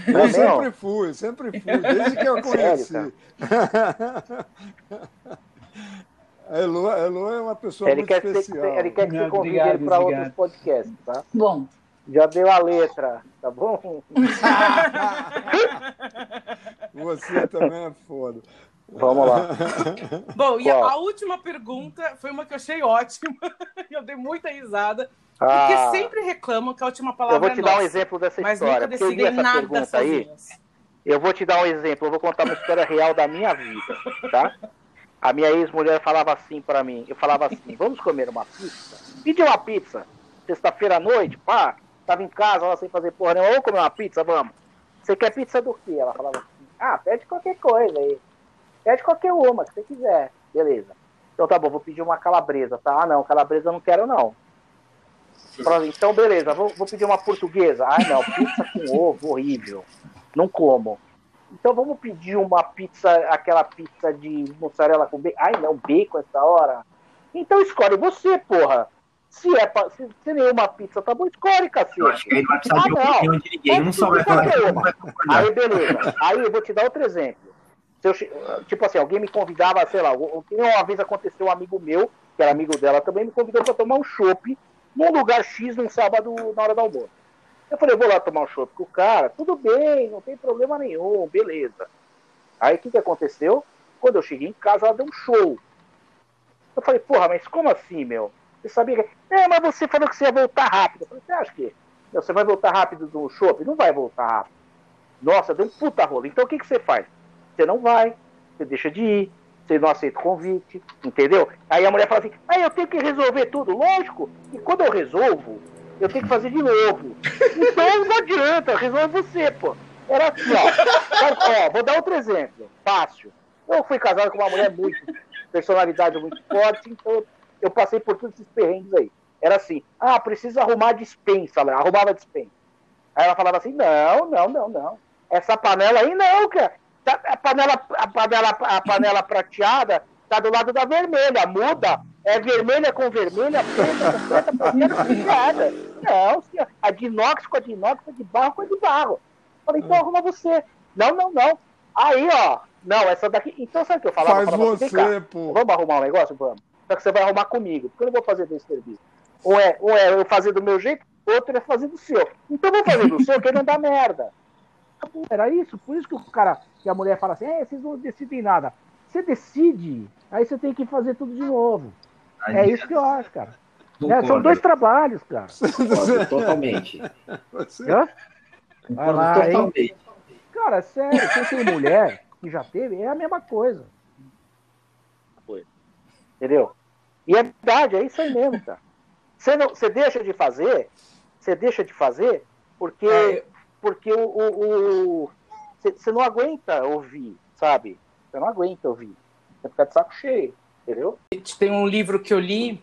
Eu sempre fui, sempre fui, desde que eu conheci. Sério, a Elo, a Elo é uma pessoa ele muito especial. ele quer que você convide ele para outros podcasts, tá? Bom. Já deu a letra, tá bom? você também é foda. Vamos lá. Bom, e a, a, última pergunta foi uma que eu achei ótima. eu dei muita risada. Ah, porque sempre reclamam que a última palavra é Eu vou te é dar nossa, um exemplo dessa história. Mas nunca essa nada pergunta aí. Eu vou te dar um exemplo. Eu vou contar uma história real da minha vida, tá? A minha ex-mulher falava assim para mim. Eu falava assim: vamos comer uma pizza? Pedi uma pizza. Sexta-feira à noite, pá. Tava em casa, ela sem fazer porra nenhuma. Vamos comer uma pizza? Vamos. Você quer pizza do quê? Ela falava assim: ah, pede qualquer coisa aí. Pede qualquer uma, que você quiser. Beleza. Então tá bom, vou pedir uma calabresa, tá? Ah, não, calabresa eu não quero, não. Então, beleza, vou, vou pedir uma portuguesa. Ah, não, pizza com ovo, horrível. Não como. Então vamos pedir uma pizza, aquela pizza de mussarela com bacon. Ai, não, bacon essa hora. Então escolhe você, porra. Se, é pra, se, se nenhuma pizza tá bom, escolhe, cacete. Eu acho que ele vai precisar ah, de não. de ninguém. Um só vai falar. Aí, beleza. Aí eu vou te dar outro exemplo. Eu, tipo assim, alguém me convidava, sei lá, uma vez aconteceu um amigo meu, que era amigo dela também, me convidou para tomar um chopp num lugar X num sábado na hora do almoço. Eu falei, eu vou lá tomar um chopp com o cara, tudo bem, não tem problema nenhum, beleza. Aí o que, que aconteceu? Quando eu cheguei em casa, ela deu um show. Eu falei, porra, mas como assim, meu? Você sabia que. É, mas você falou que você ia voltar rápido. Eu falei, você acha que você vai voltar rápido do shopping? Não vai voltar rápido. Nossa, deu um puta rolo. Então o que, que você faz? Você não vai, você deixa de ir, você não aceita o convite, entendeu? Aí a mulher fala assim, ah, eu tenho que resolver tudo. Lógico, e quando eu resolvo, eu tenho que fazer de novo. Então não adianta, resolve você, pô. Era assim, ó. ó. Vou dar outro exemplo, fácil. Eu fui casado com uma mulher muito, personalidade muito forte, então eu passei por todos esses perrengues aí. Era assim, ah, precisa arrumar dispensa, ela arrumava dispensa. Aí ela falava assim, não, não, não, não. Essa panela aí não, cara. Tá, a, panela, a, panela, a panela prateada tá do lado da vermelha. Muda. É vermelha com vermelha, preta com preta, prateada com prateada. Não, senhor. A de inox com a de inox, a de barro com a de barro. Falei, então arruma você. Não, não, não. Aí, ó. Não, essa daqui. Então sabe o que eu falava? Faz eu falava você, pô. Vamos arrumar um negócio? Vamos. Só que você vai arrumar comigo. Porque eu não vou fazer desse serviço. Ou é, ou é eu fazer do meu jeito, outro é fazer do seu. Então vou fazer do seu, que não dá merda. Era isso, por isso que o cara, que a mulher fala assim, é, vocês não decidem nada. Você decide, aí você tem que fazer tudo de novo. Aí, é isso que eu acho, cara. É, são dois trabalhos, cara. Totalmente. Hã? Vai lá, Totalmente. Hein? Cara, sério, quem tem mulher que já teve, é a mesma coisa. Entendeu? E é verdade, é isso aí mesmo, cara. Você, não, você deixa de fazer, você deixa de fazer porque é, porque o, você não aguenta ouvir, sabe? Você não aguenta ouvir. Você fica de saco cheio, entendeu? Tem um livro que eu li,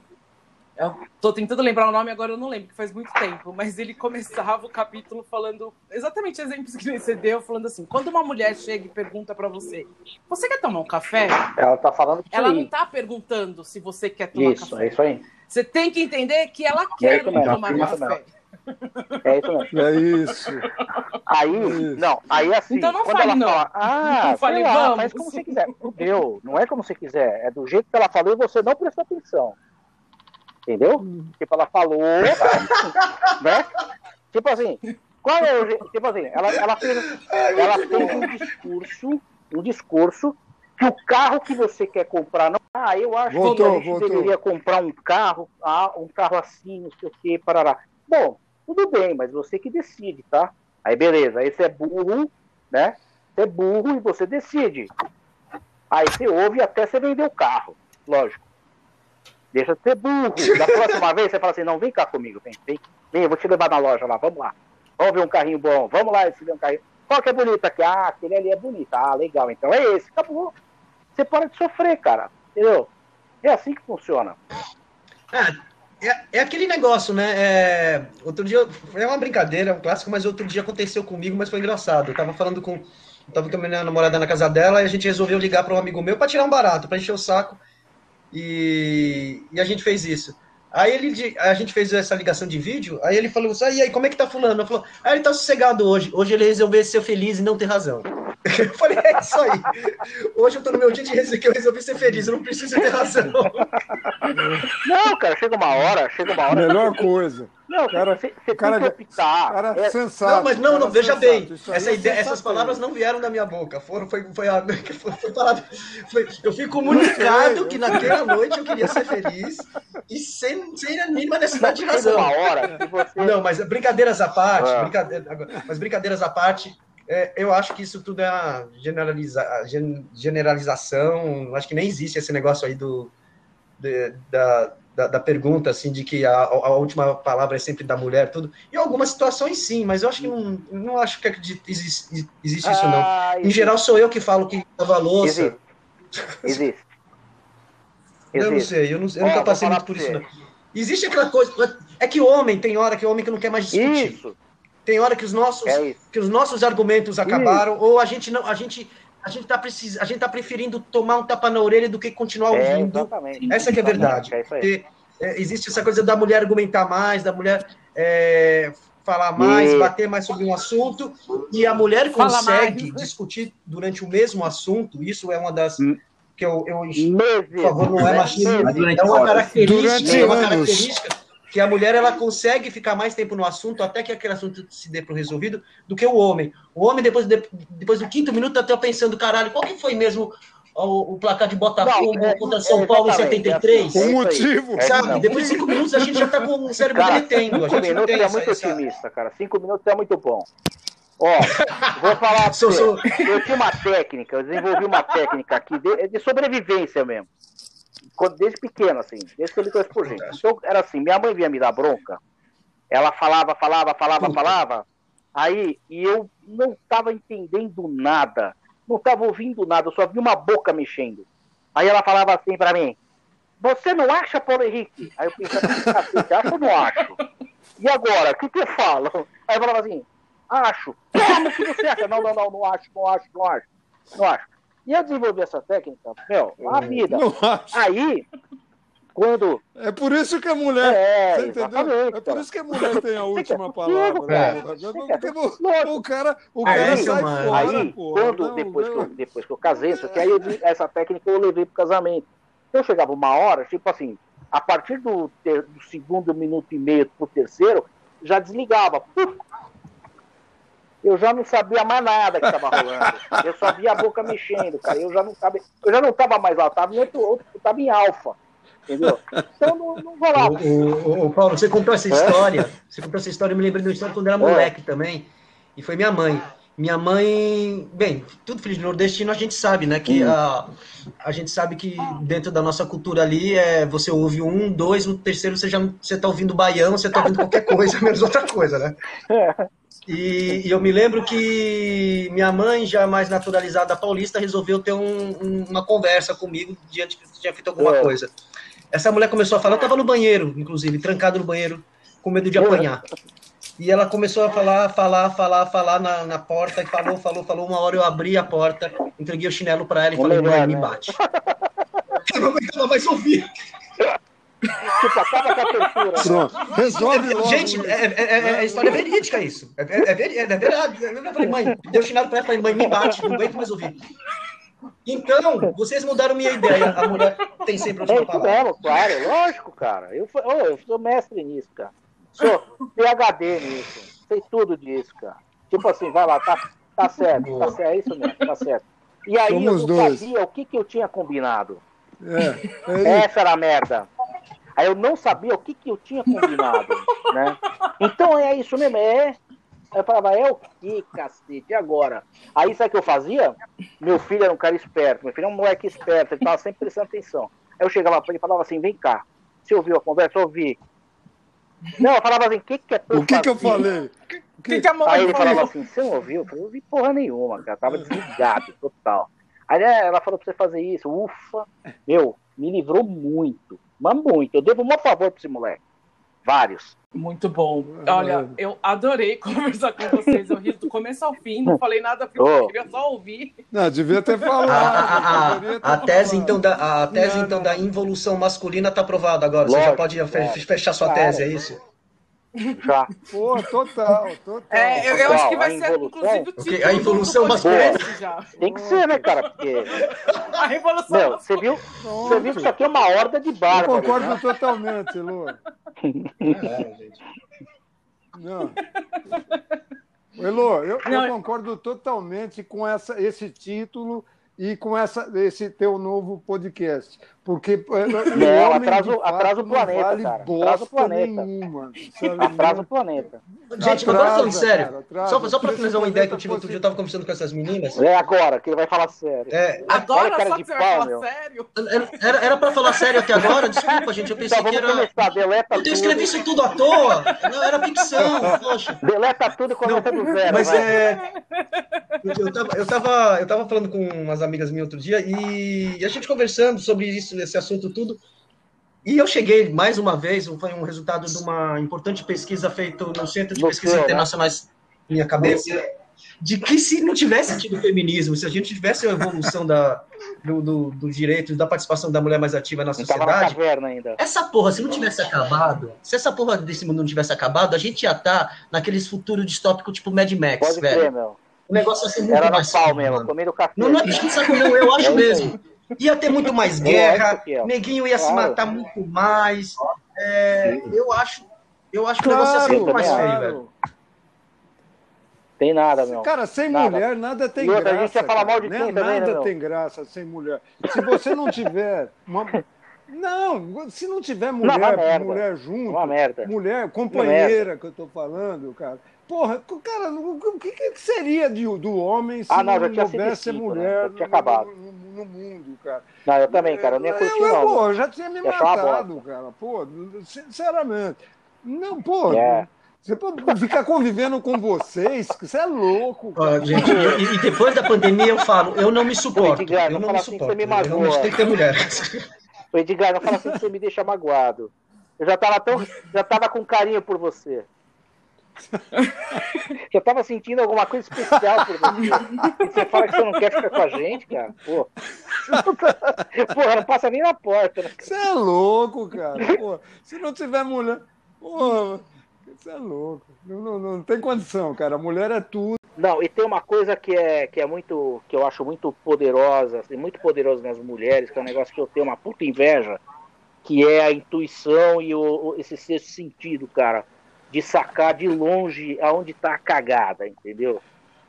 eu tô tentando lembrar o nome agora, eu não lembro, que faz muito tempo, mas ele começava o capítulo falando exatamente exemplos que você deu, falando assim: quando uma mulher chega e pergunta para você, você quer tomar um café? Ela tá falando que Ela não tá perguntando se você quer tomar isso, café. É isso aí. Você tem que entender que ela quer é tomar café. É isso mesmo. É isso. Aí, é isso. não, aí assim. Então não fale, não. Fala, ah, não fale, lá, vamos. faz como você quiser. Deu, não é como você quiser. É do jeito que ela falou e você não prestou atenção. Entendeu? Hum. Tipo, ela falou, né? Tipo assim, qual é o jeito? Tipo assim, ela, ela, fez, ela fez um discurso, um discurso que o carro que você quer comprar não. Ah, eu acho voltou, que a gente voltou. deveria comprar um carro, ah, um carro assim, não sei o que, parará. Bom, tudo bem, mas você que decide, tá? Aí beleza, aí você é burro, né? Você é burro e você decide. Aí você ouve até você vender o carro, lógico. Deixa de ser burro. Da próxima vez você fala assim, não, vem cá comigo, vem, vem, vem, eu vou te levar na loja lá, vamos lá. Vamos ver um carrinho bom, vamos lá esse um carrinho. Qual que é bonito aqui? Ah, aquele ali é bonito. Ah, legal, então é esse, acabou. Você para de sofrer, cara, entendeu? É assim que funciona. É, é, é aquele negócio, né? É, outro dia, é uma brincadeira, é um clássico, mas outro dia aconteceu comigo, mas foi engraçado. Eu tava falando com. Eu tava com a minha namorada na casa dela e a gente resolveu ligar para um amigo meu para tirar um barato, para encher o saco. E, e a gente fez isso. Aí ele, a gente fez essa ligação de vídeo, aí ele falou assim, e aí, como é que tá fulano? Eu falou, ah, ele tá sossegado hoje. Hoje ele resolveu ser feliz e não ter razão. Eu falei, é isso aí. Hoje eu tô no meu dia de que eu resolvi ser feliz, eu não preciso ter razão. Não, cara, chega uma hora, chega uma hora. Melhor coisa. Não, cara, você, você cara, tem que optar. Cara é... sensato. Não, mas não, não veja sensato. bem. Essa é ideia, essas palavras não vieram da minha boca. Foram, foi, foi, foi, foi, falado, foi Eu fui comunicado que naquela noite eu queria ser feliz e sem, sem a mínima necessidade de razão. Uma hora, você... Não, mas brincadeiras à parte, ah. brincadeira, mas brincadeiras à parte, é, eu acho que isso tudo é a generaliza, generalização. Acho que nem existe esse negócio aí do, de, da, da, da, pergunta, assim, de que a, a, última palavra é sempre da mulher, tudo. Em algumas situações, sim, mas eu acho que não, não acho que existe, existe ah, isso, não. Ah, existe. Em geral, sou eu que falo que lava louça. Existe. existe. Eu não sei, eu, não, eu é, nunca passei muito por isso, não. Existe aquela coisa. É que homem, tem hora que homem que não quer mais discutir. Isso. Tem hora que os nossos, é que os nossos argumentos acabaram, isso. ou a gente não. A gente, a gente está precis... a gente tá preferindo tomar um tapa na orelha do que continuar é, ouvindo. É, essa que é a verdade. É Porque, é, existe essa coisa da mulher argumentar mais, da mulher é, falar mais, e... bater mais sobre um assunto, e a mulher consegue discutir durante o mesmo assunto. Isso é uma das hum. que eu, eu por favor, não é machismo, é uma característica, é uma característica que a mulher ela consegue ficar mais tempo no assunto até que aquele assunto se dê para resolvido do que o homem. O homem depois de, depois do quinto minuto tá até pensando caralho qual que foi mesmo o, o placar de Botafogo não, é, contra São é, Paulo em 73? O motivo. Sabe? Depois de cinco minutos a gente já tá com o cérebro cara, derretendo. Cinco minutos é muito essa... otimista, cara. Cinco minutos é muito bom. Ó, vou falar sou, sou... Eu tinha uma técnica, eu desenvolvi uma técnica aqui de, de sobrevivência mesmo desde pequeno, assim, desde que eu me conheço por gente. Então, era assim, minha mãe vinha me dar bronca, ela falava, falava, falava, falava, aí, e eu não estava entendendo nada, não estava ouvindo nada, eu só vi uma boca mexendo. Aí ela falava assim para mim, você não acha, Paulo Henrique? Aí eu pensava, você acha ou não acho? E agora, o que, que eu falo? Aí eu falava assim, acho. Como que você acha? Não, não, não, não acho, não acho, não acho. Não acho. E eu desenvolvi essa técnica, meu, a vida. Aí, quando. É por isso que a mulher. É, você entendeu? É por isso que a mulher tem a última palavra. Né? Porque o cara, o cara aí, sai fora. Aí, porra, quando, não, depois, não. Que eu, depois que eu casei, só que aí eu, essa técnica eu levei pro casamento. Eu chegava uma hora, tipo assim, a partir do, ter, do segundo minuto e meio pro terceiro, já desligava. Puf, eu já não sabia mais nada que estava rolando. Eu só via a boca mexendo, cara. Eu já não sabia, eu já não estava mais lá, estava em outro, outro eu estava em alfa. Entendeu? Então não, não rolava. O, o, o, Paulo, você contou essa história. É? Você contou essa história, eu me lembrei de uma história quando eu era moleque é. também. E foi minha mãe. Minha mãe, bem, tudo filho de nordestino a gente sabe, né? Que a, a gente sabe que dentro da nossa cultura ali é você ouve um, dois, no terceiro você já você tá ouvindo baião, você tá ouvindo qualquer coisa, menos outra coisa, né? É. E, e, eu me lembro que minha mãe, já mais naturalizada paulista, resolveu ter um, um, uma conversa comigo diante que tinha feito alguma é. coisa. Essa mulher começou a falar, eu estava no banheiro, inclusive, trancado no banheiro, com medo de apanhar. E ela começou a falar, falar, falar, falar na, na porta, e falou, falou, falou. Uma hora eu abri a porta, entreguei o chinelo para ela e falei, mãe, me bate. Não aguentava mais ouvir. Tipo, acaba com a tortura. Pronto. Resolve logo. Gente, é, é, é, é, história verídica isso. É, é, é, é verdade. Eu falei, mãe, deu chinelo pra ela, falei, mãe, me bate, não aguento mais ouvir. Então, vocês mudaram minha ideia. A mulher tem sempre outra palavra. Mesmo, claro, lógico, cara. Eu, oh, eu sou mestre nisso, cara. Sou PHD nisso. Sei tudo disso, cara. Tipo assim, vai lá, tá, tá certo, tá certo, é isso mesmo, tá certo. E aí Somos eu não dois. sabia o que, que eu tinha combinado. É, é Essa era a merda. Aí eu não sabia o que, que eu tinha combinado, né? Então é isso mesmo, é. Aí eu falava, é o que, cacete, e agora? Aí sabe o que eu fazia? Meu filho era um cara esperto, meu filho é um moleque esperto, ele tava sempre prestando atenção. Aí eu chegava pra ele e falava assim, vem cá, você ouviu a conversa? Eu ouvi. Não, eu falava assim, o que, que é pra O que, que eu falei? O que, que a Aí ele falava assim, você não ouviu? Eu falei, eu ouvi porra nenhuma, cara, tava desligado, total. Aí né, ela falou pra você fazer isso, ufa, meu, me livrou muito. Mas muito. Eu devo um favor pra esse moleque. Vários. Muito bom. Olha, eu adorei conversar com vocês. Eu ri do começo ao fim, não falei nada porque eu queria só ouvir. Não, devia ter falado. A, a, a, a tese, então, da, a tese, não, então, não. da involução masculina está aprovada agora. Lógico, Você já pode fechar sua claro. tese, é isso? Já. Pô, total, total. É, eu, eu acho que vai ser, inclusive, o título. A evolução masculina. Já. Tem que ser, né, cara? Porque. A revolução Meu, você viu, você viu que isso aqui é uma horda de barba. Eu concordo né? totalmente, Lu. É, gente. Não. Elô, eu, eu, concordo totalmente com essa, esse título e com essa, esse teu novo podcast. Porque é, é, não, atrasa, atrasa o planeta, vale cara. Atrasa o planeta. Nenhuma, atrasa o planeta. Gente, atrasa, agora falando sério, cara, só, só para finalizar uma ideia que eu tive outro dia, eu estava conversando com essas meninas. É agora, que ele vai falar sério. É, agora cara só de que você pau, vai falar meu. sério? Era, era para falar sério até agora? Desculpa, gente, eu pensei então, que era... Começar, deleta eu escrevi isso tudo à toa. Não, era ficção, poxa. Deleta tudo e começa do zero. Mas vai. é... Eu tava, eu, tava, eu tava falando com umas amigas minhas outro dia e a gente conversando sobre isso, esse assunto tudo. E eu cheguei, mais uma vez, foi um resultado de uma importante pesquisa feita no Centro de Pesquisas né? Internacionais, minha cabeça, de que se não tivesse tido feminismo, se a gente tivesse a evolução da, do, do, do direito, da participação da mulher mais ativa na sociedade, ainda. essa porra, se não tivesse acabado, se essa porra desse mundo não tivesse acabado, a gente ia estar tá naqueles futuros distópicos tipo Mad Max, Pode velho. Crer, meu. O negócio ia ser muito Era mais mesmo, comendo café. Não, é não, eu acho é mesmo. Ia ter muito mais guerra, é, neguinho ia claro. se matar muito mais. É, eu acho, eu acho que claro, o negócio ia ser muito mais feio, velho. Tem nada, meu. Cara, sem nada. mulher nada tem outra, graça. A gente ia falar mal de né? também, Nada né, tem graça sem mulher. Se você não tiver uma... Não, se não tiver mulher, não, mulher junto, uma merda. mulher, companheira que eu tô falando, cara, Porra, cara, o que, que seria de, do homem se ah, não, não houvesse né? mulher né? no, no, no, mundo, cara? Não, eu também, cara, eu nem ia curtir, eu, não. Pô, eu já tinha me matado, cara. Pô, sinceramente. Não, pô. É. Você pode ficar convivendo com vocês, você é louco. Cara. gente, e, e, depois da pandemia eu falo, eu não me suporto. Edgar, eu não, não me assim suporto. Você me magoa. Eu não tem que ter mulher. O Edgar, não fala assim que você me deixa magoado. Eu já tava tão, já tava com carinho por você. eu tava sentindo alguma coisa especial por você. E você fala que você não quer ficar com a gente, cara. Pô. Porra, não passa nem na porta. Né? Você é louco, cara. Pô, se não tiver mulher. Pô, você é louco. Não, não, não tem condição, cara. A mulher é tudo. Não, e tem uma coisa que é, que é muito. que eu acho muito poderosa, assim, muito poderosa nas mulheres, que é um negócio que eu tenho uma puta inveja, que é a intuição e o, esse sexto sentido, cara de sacar de longe aonde tá a cagada, entendeu?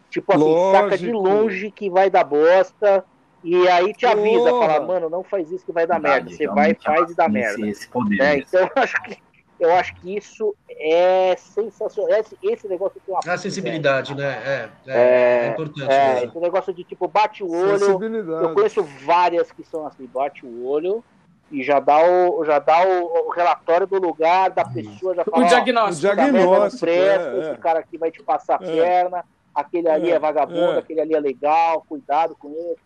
Tipo assim, Lógico. saca de longe que vai dar bosta e aí te avisa, Porra. fala, mano, não faz isso que vai dar Verdade, merda. Você vai, faz e dá merda. Esse poder, é, então eu acho que eu acho que isso é sensacional. Esse, esse negócio tem uma. A sensibilidade, né? É, é, é, é importante. É, mesmo. esse negócio de tipo, bate o olho. Eu conheço várias que são assim, bate o olho e já dá o, já dá o, o relatório do lugar, da pessoa, já fala, o diagnóstico. O diagnóstico preço, é, esse cara aqui vai te passar a é. perna, aquele ali é, é vagabundo, é. aquele ali é legal, cuidado com ele.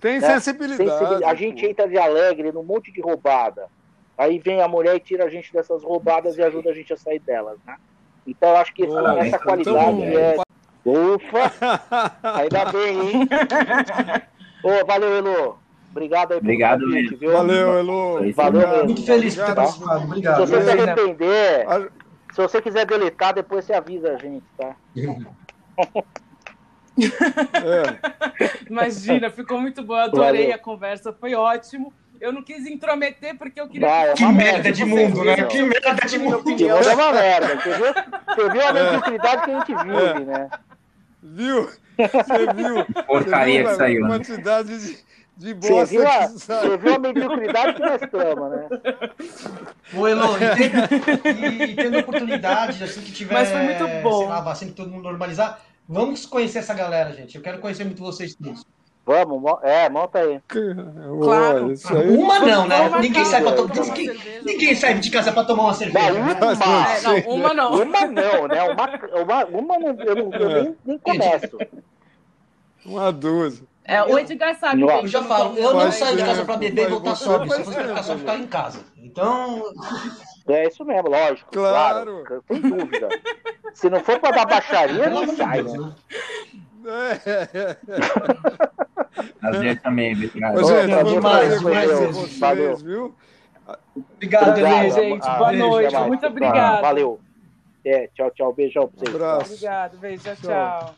Tem né? sensibilidade. sensibilidade. A gente entra de alegre num monte de roubada. Aí vem a mulher e tira a gente dessas roubadas e ajuda a gente a sair delas, né? Então eu acho que essa, essa então qualidade é. Ufa! Ainda bem, hein? Ô, valeu, Elô. Obrigado aí Obrigado pelo convite, viu? Valeu, Elo. Valeu Muito feliz por ter participado. Obrigado. Se você se arrepender, se você quiser deletar, depois você avisa a gente, tá? é. Imagina, ficou muito bom. Adorei Valeu. a conversa, foi ótimo. Eu não quis intrometer porque eu queria. É que merda de mundo, né? Que merda de mundo. Que é uma merda. Você viu, você viu a mediocridade que a gente vive, é. né? Viu? Você viu? Porcaria que saiu. Né? Quantidade de de bosta. Você viu, a, você viu a mediocridade que nós estamos, né? Ô, Elô, e, e tendo oportunidade, assim que tiver. Mas foi muito bom. Sei lá, vacina que todo mundo normalizar. Vamos conhecer essa galera, gente. Eu quero conhecer muito vocês todos. Vamos, é, monta aí. Claro. Aí... Uma não, né? Ninguém sai, pra to... ninguém, ninguém sai de casa para tomar uma cerveja. Não, uma, é, não, uma não. Uma não, né? Uma, uma, uma não, eu, não, eu nem, nem começo. Uma dúzia. É, o Edgar sabe. Eu, eu já falo, eu não saio de casa para beber e voltar sóbrio. Se eu fosse ficar só ficar em casa. Então. É isso mesmo, lógico. Claro. claro sem dúvida. Se não for para dar baixaria, não sai, né? Prazer também, obrigado. Gente, vamos mais, mais vocês, Valeu. viu? Obrigado, obrigado gente. Boa noite. Muito obrigado. Valeu. É, tchau, tchau. Beijão pra vocês. Um abraço. Obrigado, beijo, tchau. tchau.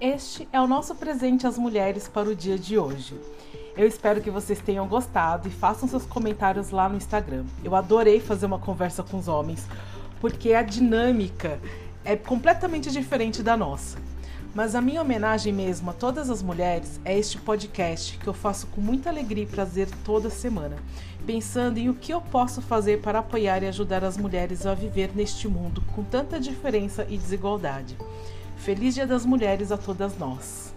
Este é o nosso presente às mulheres para o dia de hoje. Eu espero que vocês tenham gostado e façam seus comentários lá no Instagram. Eu adorei fazer uma conversa com os homens, porque a dinâmica é completamente diferente da nossa. Mas a minha homenagem mesmo a todas as mulheres é este podcast que eu faço com muita alegria e prazer toda semana, pensando em o que eu posso fazer para apoiar e ajudar as mulheres a viver neste mundo com tanta diferença e desigualdade. Feliz Dia das Mulheres a todas nós!